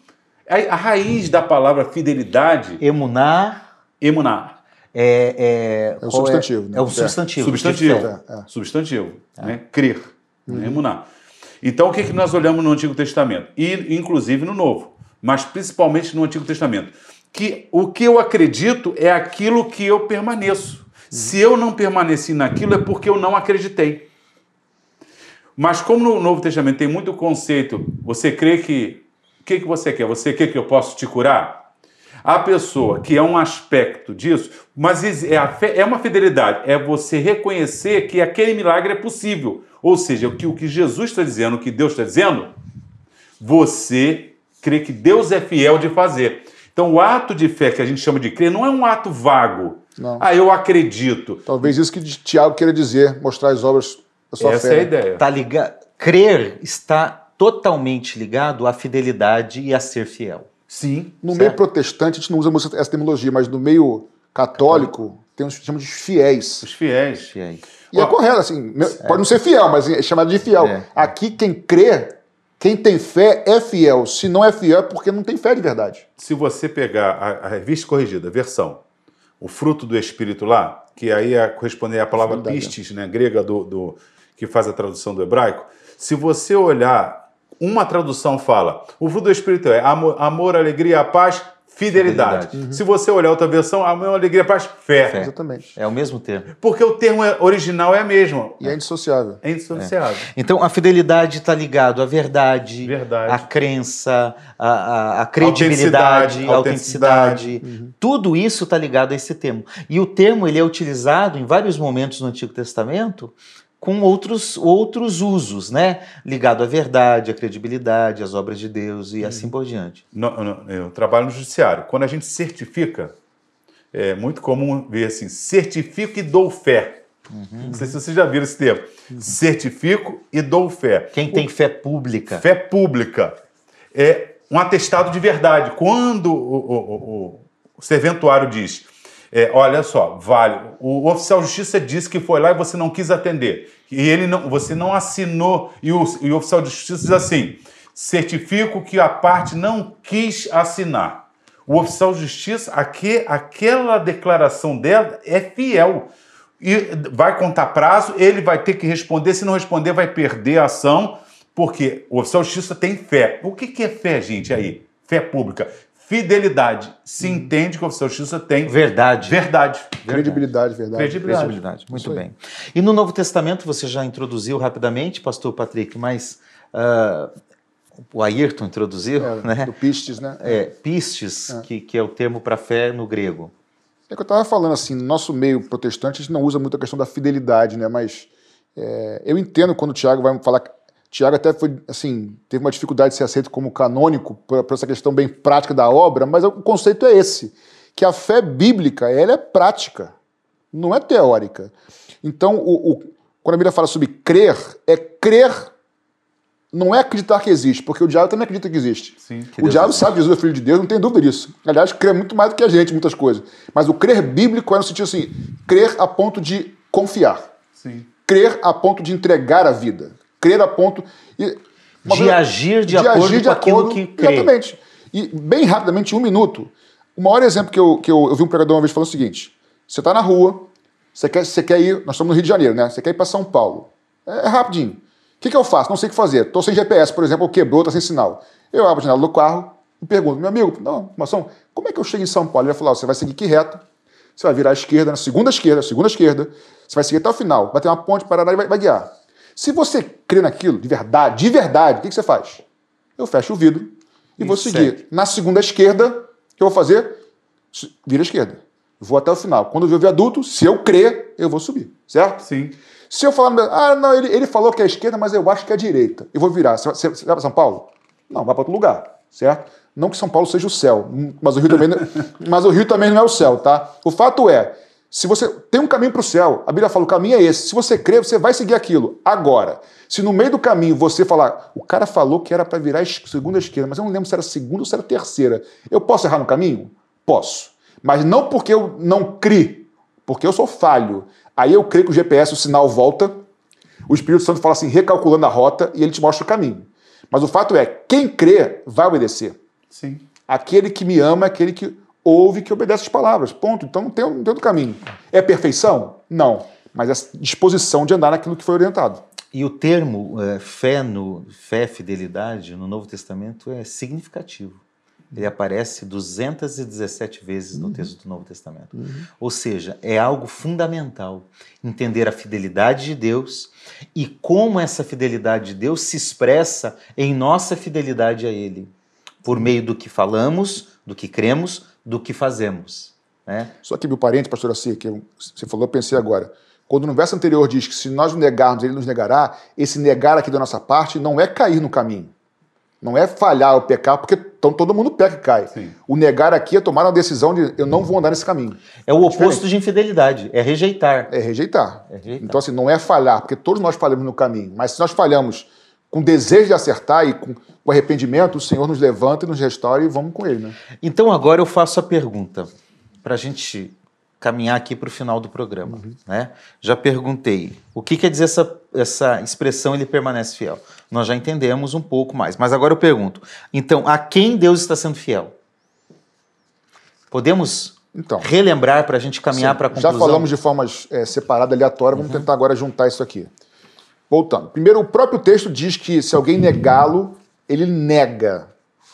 A, a raiz da palavra fidelidade, Emunar emunar. é, é, É o qual substantivo, né? É o É. substantivo. de Substantivo. fé. É, é. Substantivo. Né? Crer. Né? Emunar. Então, o que, que nós olhamos no Antigo Testamento? E, inclusive, no Novo. Mas, principalmente, no Antigo Testamento. Que o que eu acredito é aquilo que eu permaneço. Se eu não permaneci naquilo, é porque eu não acreditei. Mas como no Novo Testamento tem muito conceito, você crê que... O que, que você quer? Você quer que eu possa te curar? A pessoa que é um aspecto disso, mas é, fé, é uma fidelidade, é você reconhecer que aquele milagre é possível. Ou seja, que, o que Jesus está dizendo, o que Deus está dizendo, você crê que Deus é fiel de fazer. Então, o ato de fé que a gente chama de crer não é um ato vago. Não. Ah, eu acredito. Talvez isso que Tiago queira dizer, mostrar as obras da sua Essa fé. Essa é a ideia. Tá ligado? Crer está totalmente ligado à fidelidade e a ser fiel. Sim. No certo? meio protestante, a gente não usa muito essa terminologia, mas no meio católico, tem uns que chamam de fiéis. Os fiéis. fiéis. E é correto, assim, pode não ser fiel, mas é chamado de fiel. É. Aqui, quem crê, quem tem fé é fiel. Se não é fiel, é porque não tem fé de verdade. Se você pegar a, a revista corrigida, versão, o fruto do Espírito lá, que aí é corresponder à palavra pistis, né, grega, do, do, que faz a tradução do hebraico, se você olhar, uma tradução fala, o fruto do Espírito é amor, amor alegria, paz, Fidelidade. Fidelidade. Uhum. Se você olhar outra versão, a minha alegria, paz, fé. fé. Exatamente. É o mesmo termo. Porque o termo original é a mesma. E é indissociável. É indissociável. É. Então, a fidelidade está ligado à verdade, verdade. à crença, à, à, à credibilidade, à autenticidade. autenticidade. Uhum. Tudo isso está ligado a esse termo. E o termo ele é utilizado em vários momentos no Antigo Testamento com outros, outros usos, né? Ligado à verdade, à credibilidade, às obras de Deus e hum. assim por diante. Eu trabalho no judiciário. Quando a gente certifica, é muito comum ver assim: certifico e dou fé. Uhum. Não sei se vocês já viram esse termo. Uhum. Certifico e dou fé. Quem tem o, fé pública? Fé pública. É um atestado de verdade. Quando o, o, o serventuário diz é, olha só, vale. O oficial de justiça disse que foi lá e você não quis atender. E ele não, você não assinou. E o, e o oficial de justiça diz assim: certifico que a parte não quis assinar. O oficial de justiça, aqui, aquela declaração dela é fiel. E vai contar prazo, ele vai ter que responder. Se não responder, vai perder a ação, porque o oficial de justiça tem fé. O que, que é fé, gente, aí? Fé pública Fidelidade. Se hum. entende que o oficial de justiça tem verdade. Verdade. Credibilidade, verdade. Credibilidade. Credibilidade. Muito bem. E no Novo Testamento você já introduziu rapidamente, pastor Patrick, mas uh, o Ayrton introduziu, é, né? Do pistes, né? É, pistes, é. Que, que é o termo para fé no grego. É que eu estava falando assim, no nosso meio protestante a gente não usa muito a questão da fidelidade, né? Mas é, eu entendo quando o Tiago vai falar Tiago até foi, assim, teve uma dificuldade de ser aceito como canônico por, por, essa questão bem prática da obra, mas o conceito é esse, que a fé bíblica, ela é prática, não é teórica. Então, o, o, quando a Bíblia fala sobre crer, é crer, não é acreditar que existe, porque o diabo também acredita que existe. Sim, que o Deus diabo sabe que Jesus é filho de Deus, não tem dúvida disso. Aliás, crê muito mais do que a gente, muitas coisas. Mas o crer bíblico é no sentido assim, crer a ponto de confiar. Sim. Crer a ponto de entregar a vida crer a ponto. E, de vez, agir de, de acordo agir de com aquilo acordo, que crê. Exatamente. E bem rapidamente, em um minuto, o maior exemplo que eu, que eu, eu vi um pregador uma vez falando o seguinte: você está na rua, você quer, você quer ir, nós estamos no Rio de Janeiro, né? Você quer ir para São Paulo. É, é rapidinho. O que, que eu faço? Não sei o que fazer. Estou sem GPS, por exemplo, quebrou, está sem sinal. Eu abro a janela do carro e pergunto, meu amigo, não, informação, como é que eu chego em São Paulo? Ele vai falar, você vai seguir aqui reto, você vai virar à esquerda, na segunda esquerda, segunda esquerda, você vai seguir até o final, vai ter uma ponte, parar e vai, vai guiar. Se você crê naquilo de verdade, de verdade, o que, você faz? Eu fecho o vidro e, vou seguir. Segue. Na segunda esquerda, o que eu vou fazer? Vira à esquerda. Vou até o final. Quando eu ver o viaduto, se eu crer, eu vou subir. Certo? Sim. Se eu falar, ah, não, ele, ele falou que é a esquerda, mas eu acho que é a direita. Eu vou virar. Você, você vai para São Paulo? Não, vai para outro lugar. Certo? Não que São Paulo seja o céu, mas o Rio também, mas o Rio também não é o céu, tá? O fato é, se você tem um caminho para o céu, a Bíblia fala: o caminho é esse. Se você crer, você vai seguir aquilo. Agora, se no meio do caminho você falar, o cara falou que era para virar segunda esquerda, mas eu não lembro se era segunda ou se era terceira, eu posso errar no caminho? Posso. Mas não porque eu não criei, porque eu sou falho. Aí eu creio que o GPS, o sinal volta, o Espírito Santo fala assim, recalculando a rota e ele te mostra o caminho. Mas o fato é, quem crê vai obedecer. Sim. Aquele que me ama é aquele que ouve que obedece as palavras. Ponto. Então não tem, não tem outro caminho. É perfeição? Não. Mas é disposição de andar naquilo que foi orientado. E o termo é, fé, no, fé, fidelidade no Novo Testamento é significativo. Ele aparece 217 vezes no uhum. texto do Novo Testamento. Uhum. Ou seja, é algo fundamental entender a fidelidade de Deus e como essa fidelidade de Deus se expressa em nossa fidelidade a Ele, por meio do que falamos, do que cremos, do que fazemos. Né? Só que, meu parente, pastor Assi, que você falou, eu pensei agora. Quando no verso anterior diz que se nós o negarmos, ele nos negará, esse negar aqui da nossa parte não é cair no caminho. Não é falhar ou pecar, porque então, todo mundo peca e cai. Sim. O negar aqui é tomar uma decisão de eu não vou andar nesse caminho. É o oposto Diferente. de infidelidade, é rejeitar. É rejeitar. é rejeitar. Então, assim, não é falhar, porque todos nós falhamos no caminho. Mas se nós falhamos com desejo de acertar e com, com arrependimento, o Senhor nos levanta e nos restaura e vamos com Ele. Né? Então, agora eu faço a pergunta, para a gente caminhar aqui para o final do programa. Uhum. Né? Já perguntei, o que quer dizer essa, essa expressão ele permanece fiel? Nós já entendemos um pouco mais, mas agora eu pergunto, então, a quem Deus está sendo fiel? Podemos então, relembrar para a gente caminhar para a conclusão? Já falamos de formas é, separadas, aleatórias, vamos uhum. tentar agora juntar isso aqui. Voltando. Primeiro, o próprio texto diz que se alguém negá-lo, ele nega.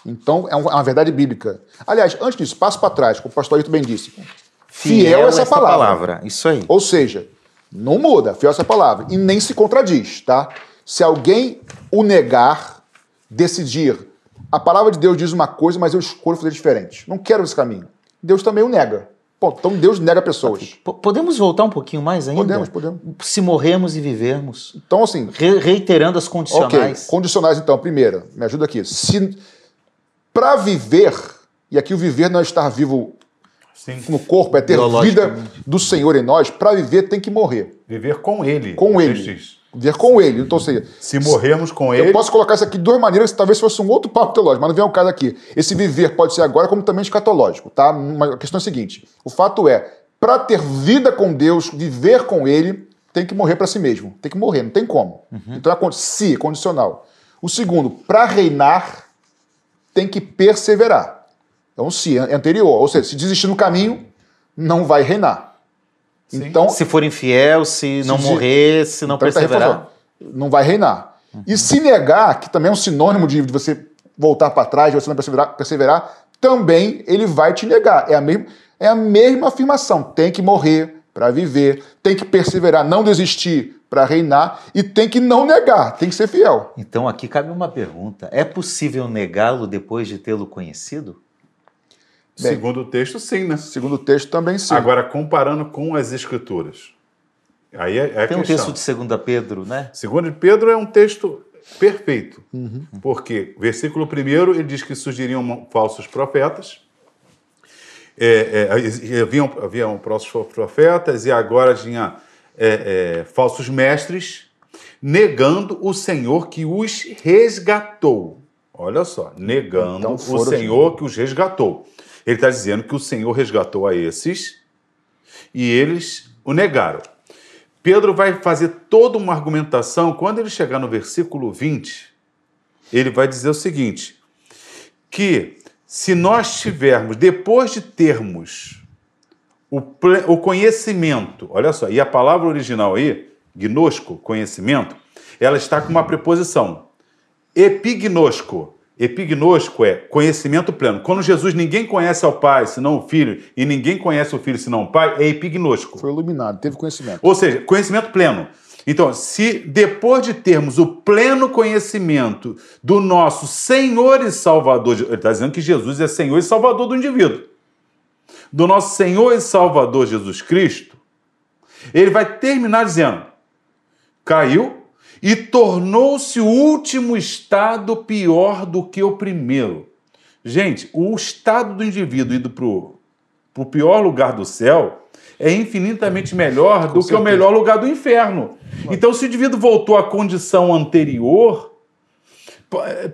Então, é uma verdade bíblica. Aliás, antes disso, passo para trás, como o pastor Ayrton bem disse. Fiel, fiel essa, essa palavra. palavra. Isso aí. Ou seja, não muda, fiel essa palavra. E nem se contradiz, tá? Se alguém o negar, decidir, a palavra de Deus diz uma coisa, mas eu escolho fazer diferente. Não quero esse caminho. Deus também o nega. Ponto. Então Deus nega pessoas. Podemos voltar um pouquinho mais ainda? Podemos, podemos. Se morrermos e vivermos. Então, assim. Re reiterando as condicionais. Ok, condicionais então. Primeira, me ajuda aqui. Se para viver, e aqui o viver não é estar vivo Sim. no corpo, é ter vida do Senhor em nós, para viver tem que morrer. Viver com Ele. Com Ele. Viver com Ele. Então, seja, se morrermos com Ele. Eu posso colocar isso aqui de duas maneiras, talvez fosse um outro papo teológico, mas não vem ao caso aqui. Esse viver pode ser agora, como também escatológico. Tá? Mas a questão é a seguinte: o fato é, para ter vida com Deus, viver com Ele, tem que morrer para si mesmo. Tem que morrer, não tem como. Uhum. Então, é se, é condicional. O segundo, para reinar, tem que perseverar. Então, se é anterior, ou seja, se desistir no caminho, não vai reinar. Sim. Então, se for infiel, se, se não morrer, se não então, tá perseverar, não vai reinar. Uhum. E se negar, que também é um sinônimo de, de você voltar para trás, de você não perseverar, perseverar, também ele vai te negar. É a mesma, é a mesma afirmação. Tem que morrer para viver, tem que perseverar, não desistir para reinar e tem que não negar, tem que ser fiel. Então aqui cabe uma pergunta: é possível negá-lo depois de tê-lo conhecido? Bem, segundo o texto, sim, né? Segundo o texto, também sim. Agora, comparando com as escrituras. Aí é, é Tem um texto de 2 Pedro, né? Segundo Pedro é um texto perfeito. Uhum. Porque, versículo 1, ele diz que surgiriam falsos profetas. É, é, haviam, haviam falsos profetas e agora tinha é, é, falsos mestres negando o Senhor que os resgatou. Olha só, negando então, o Senhor que os resgatou. Ele está dizendo que o Senhor resgatou a esses e eles o negaram. Pedro vai fazer toda uma argumentação. Quando ele chegar no versículo 20, ele vai dizer o seguinte: que se nós tivermos, depois de termos o, o conhecimento, olha só, e a palavra original aí, gnosco, conhecimento, ela está com uma preposição. Epignosco, Epignosco é conhecimento pleno. Quando Jesus ninguém conhece ao Pai senão o Filho, e ninguém conhece o Filho senão o Pai, é epignosco. Foi iluminado, teve conhecimento. Ou seja, conhecimento pleno. Então, se depois de termos o pleno conhecimento do nosso Senhor e Salvador, ele está dizendo que Jesus é Senhor e Salvador do indivíduo, do nosso Senhor e Salvador Jesus Cristo, ele vai terminar dizendo: caiu, e tornou-se o último estado pior do que o primeiro. Gente, o estado do indivíduo indo para o pior lugar do céu é infinitamente melhor do que o melhor lugar do inferno. Então, se o indivíduo voltou à condição anterior,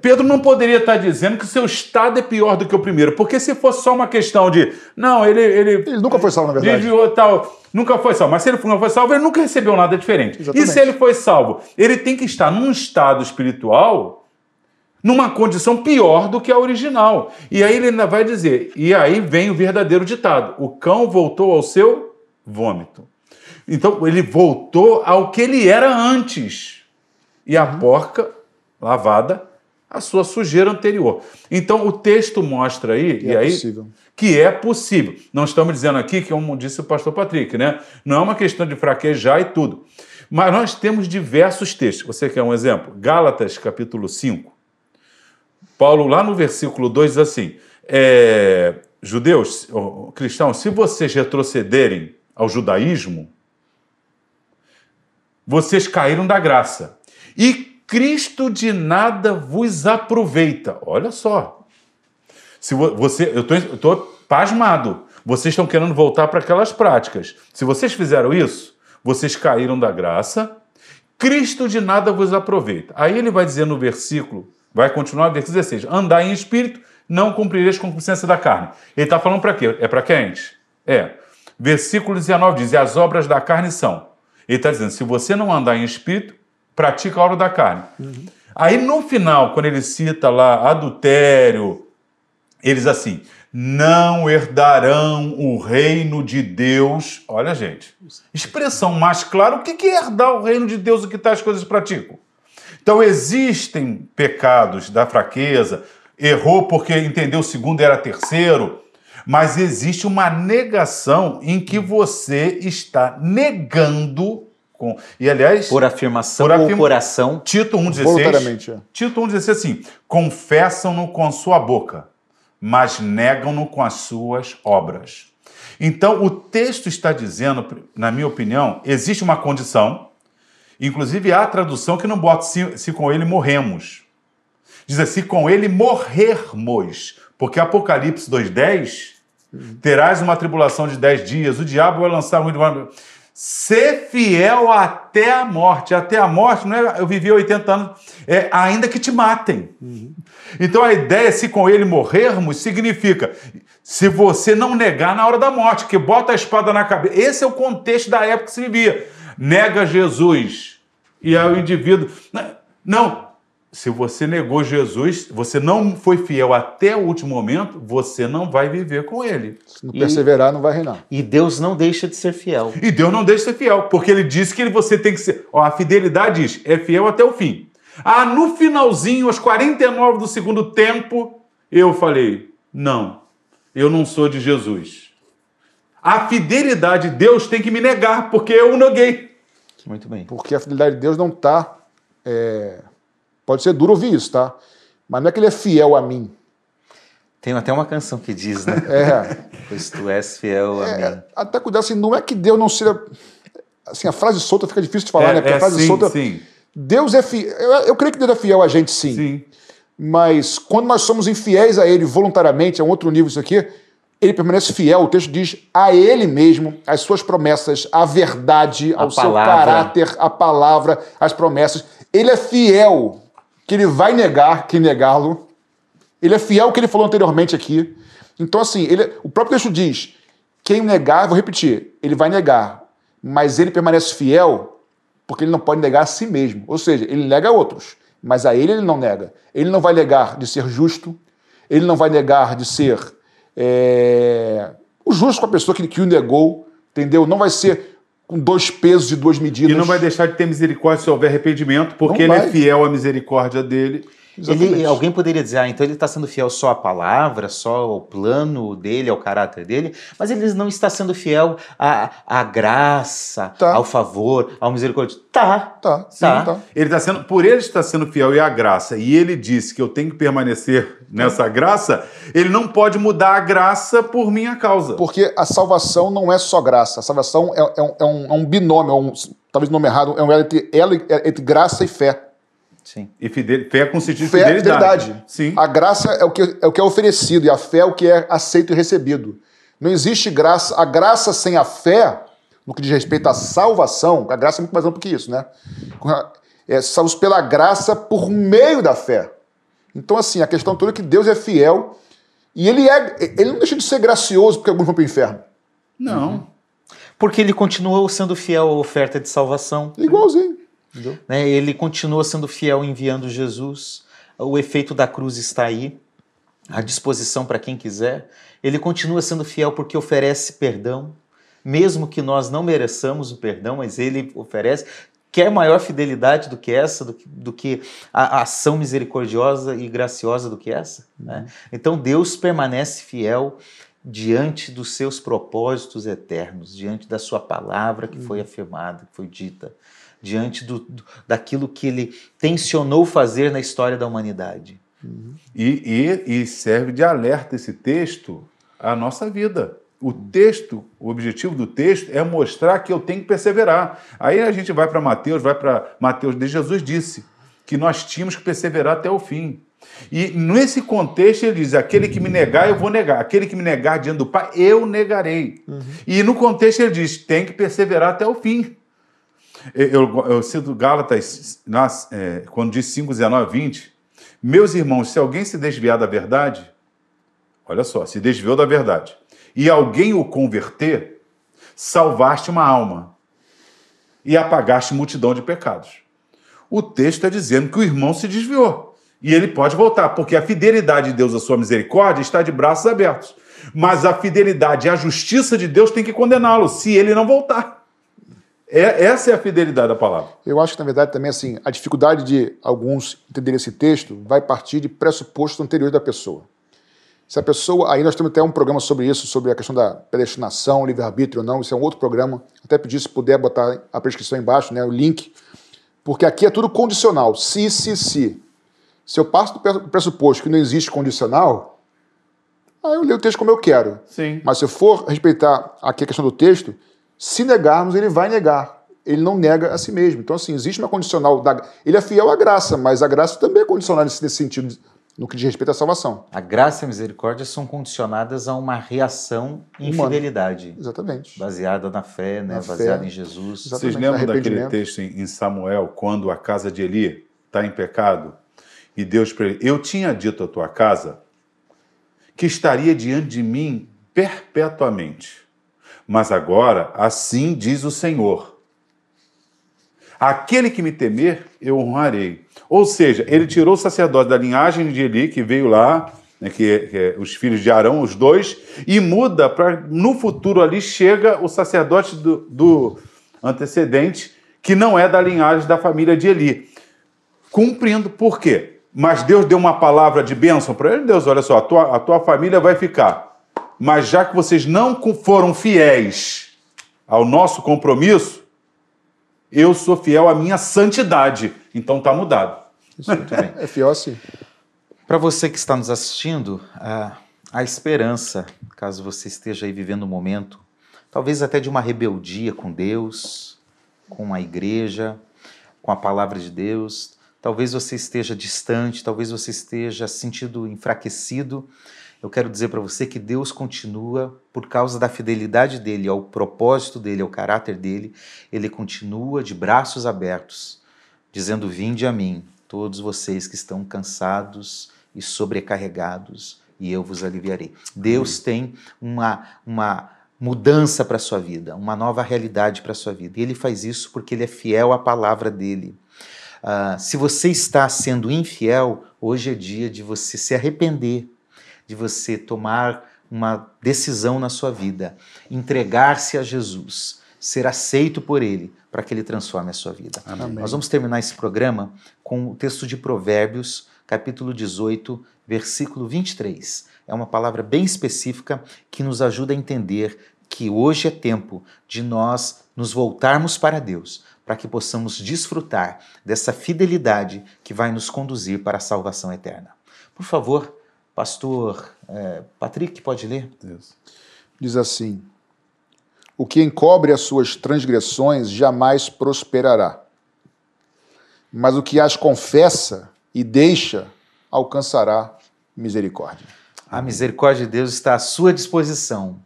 Pedro não poderia estar dizendo que o seu estado é pior do que o primeiro, porque se fosse só uma questão de, não, ele. Ele, ele nunca foi salvo, na verdade. Desviou tal. Nunca foi salvo. Mas se ele não foi salvo, ele nunca recebeu nada diferente. Exatamente. E se ele foi salvo? Ele tem que estar num estado espiritual, numa condição pior do que a original. E aí ele ainda vai dizer, e aí vem o verdadeiro ditado: o cão voltou ao seu vômito. Então ele voltou ao que ele era antes. E a porca lavada a sua sujeira anterior. Então o texto mostra aí, e, e é aí possível. que é possível. Não estamos dizendo aqui que, como disse o pastor Patrick, né? Não é uma questão de fraquejar e tudo. Mas nós temos diversos textos. Você quer um exemplo? Gálatas, capítulo 5. Paulo, lá no versículo 2, diz assim: é, judeus, cristãos, se vocês retrocederem ao judaísmo, vocês caíram da graça. E Cristo de nada vos aproveita. Olha só. Se você, eu estou pasmado. Vocês estão querendo voltar para aquelas práticas. Se vocês fizeram isso, vocês caíram da graça. Cristo de nada vos aproveita. Aí ele vai dizer no versículo, vai continuar no versículo 16: andar em espírito, não cumprireis com consciência da carne. Ele está falando para quê? É para quente? É. Versículo 19 diz: e as obras da carne são. Ele está dizendo: se você não andar em espírito, pratica a obra da carne. Uhum. Aí no final, quando ele cita lá adultério, eles assim: não herdarão o reino de Deus. Olha, gente, expressão mais clara: o que é herdar o reino de Deus, o que tais coisas praticam? Então, existem pecados da fraqueza, errou porque entendeu o segundo era terceiro, mas existe uma negação em que você está negando com, e aliás, por afirmação por afirma, ou por ação, Tito 1:16. É. Tito 1:16 assim: confessam-no com a sua boca mas negam-no com as suas obras. Então, o texto está dizendo, na minha opinião, existe uma condição, inclusive há tradução que não bota se, se com ele morremos. Diz assim, com ele morrermos, porque Apocalipse 2,10 terás uma tribulação de 10 dias, o diabo vai lançar muito ser fiel até a morte. Até a morte, não é eu vivi 80 anos, é ainda que te matem. Uhum. Então a ideia, se com ele morrermos, significa se você não negar na hora da morte, que bota a espada na cabeça. Esse é o contexto da época que se vivia. Nega Jesus. E aí o indivíduo. Não, se você negou Jesus, você não foi fiel até o último momento, você não vai viver com ele. Se não perseverar, e, não vai reinar. E Deus não deixa de ser fiel. E Deus não deixa de ser fiel, porque ele disse que você tem que ser. Ó, a fidelidade diz, é fiel até o fim. Ah, no finalzinho, aos 49 do segundo tempo, eu falei: não, eu não sou de Jesus. A fidelidade de Deus tem que me negar, porque eu o neguei. Muito bem. Porque a fidelidade de Deus não está. É Pode ser duro ouvir isso, tá? Mas não é que ele é fiel a mim. Tem até uma canção que diz, né? É. pois tu és fiel a é, mim. Até cuidar assim, não é que Deus não seja. Assim, a frase solta fica difícil de falar, é, né? Porque é, a frase sim, solta. Sim. Deus é fiel. Eu, eu, creio que Deus é fiel a gente, sim. Sim. Mas quando nós somos infiéis a Ele voluntariamente, é um outro nível isso aqui, ele permanece fiel. O texto diz a Ele mesmo, as suas promessas, a verdade, ao a seu palavra. caráter, a palavra, as promessas. Ele é fiel que ele vai negar quem negá-lo. Ele é fiel ao que ele falou anteriormente aqui. Então, assim, ele, o próprio texto diz: quem negar, vou repetir, ele vai negar, mas ele permanece fiel porque ele não pode negar a si mesmo. Ou seja, ele nega a outros, mas a ele ele não nega. Ele não vai negar de ser justo, ele não vai negar de ser é, o justo com a pessoa que, que o negou, entendeu? Não vai ser com dois pesos e duas medidas. E não vai deixar de ter misericórdia se houver arrependimento, porque ele é fiel à misericórdia dele. Ele, alguém poderia dizer, ah, então ele está sendo fiel só à palavra, só ao plano dele, ao caráter dele, mas ele não está sendo fiel à, à graça, tá. ao favor, ao misericórdia. Tá, tá, tá. Sim, tá. Ele está sendo, por ele estar sendo fiel e à graça, e ele disse que eu tenho que permanecer nessa graça, ele não pode mudar a graça por minha causa. Porque a salvação não é só graça, a salvação é, é, um, é um, é um, binômio, é um, talvez nome errado, é um entre, entre graça e fé. Sim. E fidel... fé com sentido de fé é fidelidade. fidelidade. Sim. A graça é o, que, é o que é oferecido e a fé é o que é aceito e recebido. Não existe graça. A graça sem a fé, no que diz respeito à salvação, a graça é muito mais ampla que isso, né? É, salvos pela graça por meio da fé. Então, assim, a questão toda é que Deus é fiel e ele é. Ele não deixa de ser gracioso porque alguns vão para o inferno. Não. Uhum. Porque ele continuou sendo fiel à oferta de salvação. Igualzinho. Né? Ele continua sendo fiel enviando Jesus. O efeito da cruz está aí, à disposição para quem quiser. Ele continua sendo fiel porque oferece perdão, mesmo que nós não mereçamos o perdão, mas ele oferece. Quer maior fidelidade do que essa, do que, do que a, a ação misericordiosa e graciosa do que essa? Né? Então Deus permanece fiel diante dos seus propósitos eternos, diante da sua palavra que foi uhum. afirmada, que foi dita diante do, do, daquilo que ele tensionou fazer na história da humanidade. Uhum. E, e, e, serve de alerta esse texto a nossa vida. O texto, o objetivo do texto é mostrar que eu tenho que perseverar. Aí a gente vai para Mateus, vai para Mateus, de Jesus disse que nós tínhamos que perseverar até o fim. E nesse contexto ele diz: aquele que me negar, eu vou negar. Aquele que me negar diante do Pai, eu negarei. Uhum. E no contexto ele diz: tem que perseverar até o fim. Eu, eu, cito Gálatas, nas, é, quando diz 5, 19, 20. Meus irmãos, se alguém se desviar da verdade, olha só, se desviou da verdade, e alguém o converter, salvaste uma alma e apagaste multidão de pecados. O texto está dizendo que o irmão se desviou. E ele pode voltar, porque a fidelidade de Deus, a sua misericórdia, está de braços abertos. Mas a fidelidade e a justiça de Deus tem que condená-lo, se ele não voltar. É, essa é a fidelidade da palavra. Eu acho que, na verdade, também assim, a dificuldade de alguns entender esse texto vai partir de pressupostos anteriores da pessoa. Se a pessoa. Aí nós temos até um programa sobre isso, sobre a questão da predestinação, livre-arbítrio ou não. Isso é um outro programa. Até pedir se puder botar a prescrição embaixo, né, o link. Porque aqui é tudo condicional. Se, se, se. Se eu passo do pressuposto que não existe condicional, aí eu leio o texto como eu quero. Sim. Mas se eu for respeitar aqui a questão do texto, se negarmos, ele vai negar. Ele não nega a si mesmo. Então, assim, existe uma condicional. Da... Ele é fiel à graça, mas a graça também é condicional nesse, nesse sentido, no que diz respeito à salvação. A graça e a misericórdia são condicionadas a uma reação em Humana. fidelidade. Exatamente. Baseada na fé, né? Na baseada fé. em Jesus. Exatamente. Vocês lembram daquele texto em Samuel, quando a casa de Eli está em pecado? E Deus para ele: Eu tinha dito à tua casa que estaria diante de mim perpetuamente. Mas agora, assim diz o Senhor: Aquele que me temer, eu honrarei. Ou seja, ele tirou o sacerdote da linhagem de Eli, que veio lá, né, que, é, que é os filhos de Arão, os dois, e muda para. No futuro ali chega o sacerdote do, do antecedente, que não é da linhagem da família de Eli. Cumprindo, por quê? Mas Deus deu uma palavra de bênção para ele. Deus, olha só, a tua, a tua família vai ficar. Mas já que vocês não foram fiéis ao nosso compromisso, eu sou fiel à minha santidade. Então está mudado. Isso também. é fiel assim. Para você que está nos assistindo, a, a esperança, caso você esteja aí vivendo um momento, talvez até de uma rebeldia com Deus, com a igreja, com a palavra de Deus, Talvez você esteja distante, talvez você esteja sentindo enfraquecido. Eu quero dizer para você que Deus continua, por causa da fidelidade dele ao propósito dele, ao caráter dele, ele continua de braços abertos, dizendo: Vinde a mim, todos vocês que estão cansados e sobrecarregados, e eu vos aliviarei. Deus tem uma, uma mudança para a sua vida, uma nova realidade para a sua vida. E ele faz isso porque ele é fiel à palavra dele. Uh, se você está sendo infiel, hoje é dia de você se arrepender, de você tomar uma decisão na sua vida, entregar-se a Jesus, ser aceito por Ele, para que Ele transforme a sua vida. Amém. Nós vamos terminar esse programa com o texto de Provérbios, capítulo 18, versículo 23. É uma palavra bem específica que nos ajuda a entender que hoje é tempo de nós nos voltarmos para Deus, para que possamos desfrutar dessa fidelidade que vai nos conduzir para a salvação eterna. Por favor, pastor é, Patrick, pode ler? Deus. Diz assim: O que encobre as suas transgressões jamais prosperará, mas o que as confessa e deixa alcançará misericórdia. A misericórdia de Deus está à sua disposição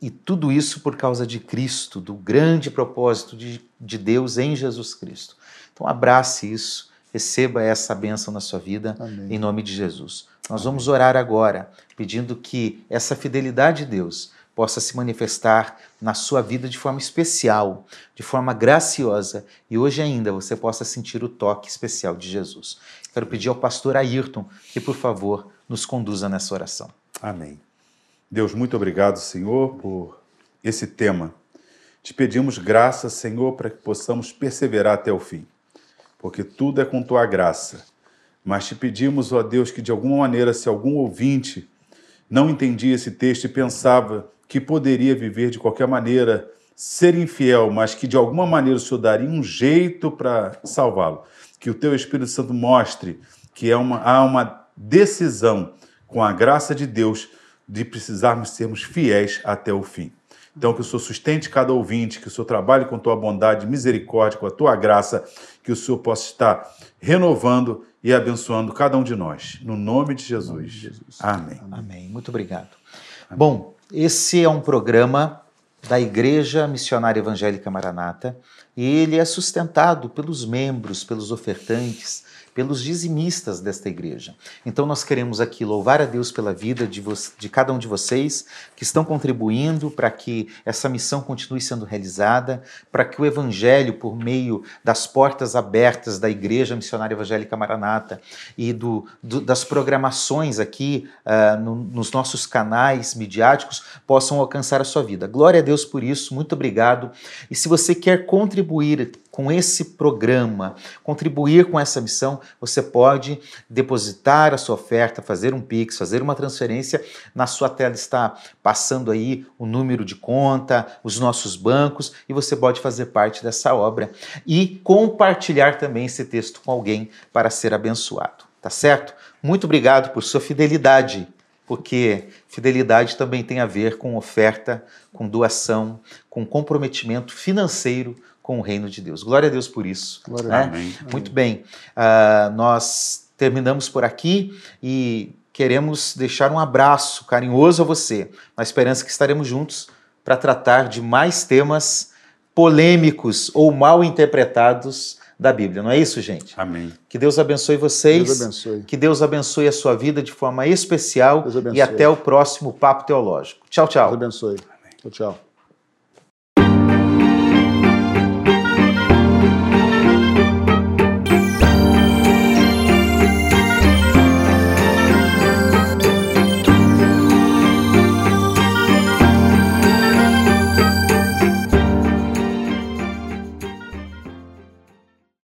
e tudo isso por causa de Cristo, do grande propósito de, de Deus em Jesus Cristo. Então abrace isso, receba essa bênção na sua vida, Amém. em nome de Jesus. Nós Amém. vamos orar agora, pedindo que essa fidelidade de Deus possa se manifestar na sua vida de forma especial, de forma graciosa, e hoje ainda você possa sentir o toque especial de Jesus. Quero pedir ao pastor Ayrton que, por favor, nos conduza nessa oração. Amém. Deus, muito obrigado, Senhor, por esse tema. Te pedimos graça, Senhor, para que possamos perseverar até o fim, porque tudo é com tua graça. Mas te pedimos, ó Deus, que de alguma maneira, se algum ouvinte não entendia esse texto e pensava que poderia viver de qualquer maneira, ser infiel, mas que de alguma maneira o Senhor daria um jeito para salvá-lo. Que o teu Espírito Santo mostre que é uma, há uma decisão com a graça de Deus de precisarmos sermos fiéis até o fim. Então, que o Senhor sustente cada ouvinte, que o Senhor trabalhe com tua bondade, misericórdia, com a tua graça, que o Senhor possa estar renovando e abençoando cada um de nós. No nome de Jesus. Nome de Jesus. Amém. Amém. Muito obrigado. Amém. Bom, esse é um programa da Igreja Missionária Evangélica Maranata e ele é sustentado pelos membros, pelos ofertantes, pelos dizimistas desta igreja. Então nós queremos aqui louvar a Deus pela vida de, de cada um de vocês que estão contribuindo para que essa missão continue sendo realizada, para que o evangelho, por meio das portas abertas da Igreja Missionária Evangélica Maranata e do, do das programações aqui uh, no, nos nossos canais midiáticos, possam alcançar a sua vida. Glória a Deus por isso, muito obrigado. E se você quer contribuir com esse programa, contribuir com essa missão, você pode depositar a sua oferta, fazer um Pix, fazer uma transferência. Na sua tela está passando aí o número de conta, os nossos bancos, e você pode fazer parte dessa obra e compartilhar também esse texto com alguém para ser abençoado. Tá certo? Muito obrigado por sua fidelidade porque fidelidade também tem a ver com oferta, com doação, com comprometimento financeiro com o reino de Deus. Glória a Deus por isso. Né? Amém. Muito bem. Uh, nós terminamos por aqui e queremos deixar um abraço carinhoso a você, na esperança que estaremos juntos para tratar de mais temas polêmicos ou mal interpretados da Bíblia. Não é isso, gente? Amém. Que Deus abençoe vocês. Deus abençoe. Que Deus abençoe a sua vida de forma especial e até o próximo Papo Teológico. Tchau, tchau. Deus abençoe. Tchau, tchau.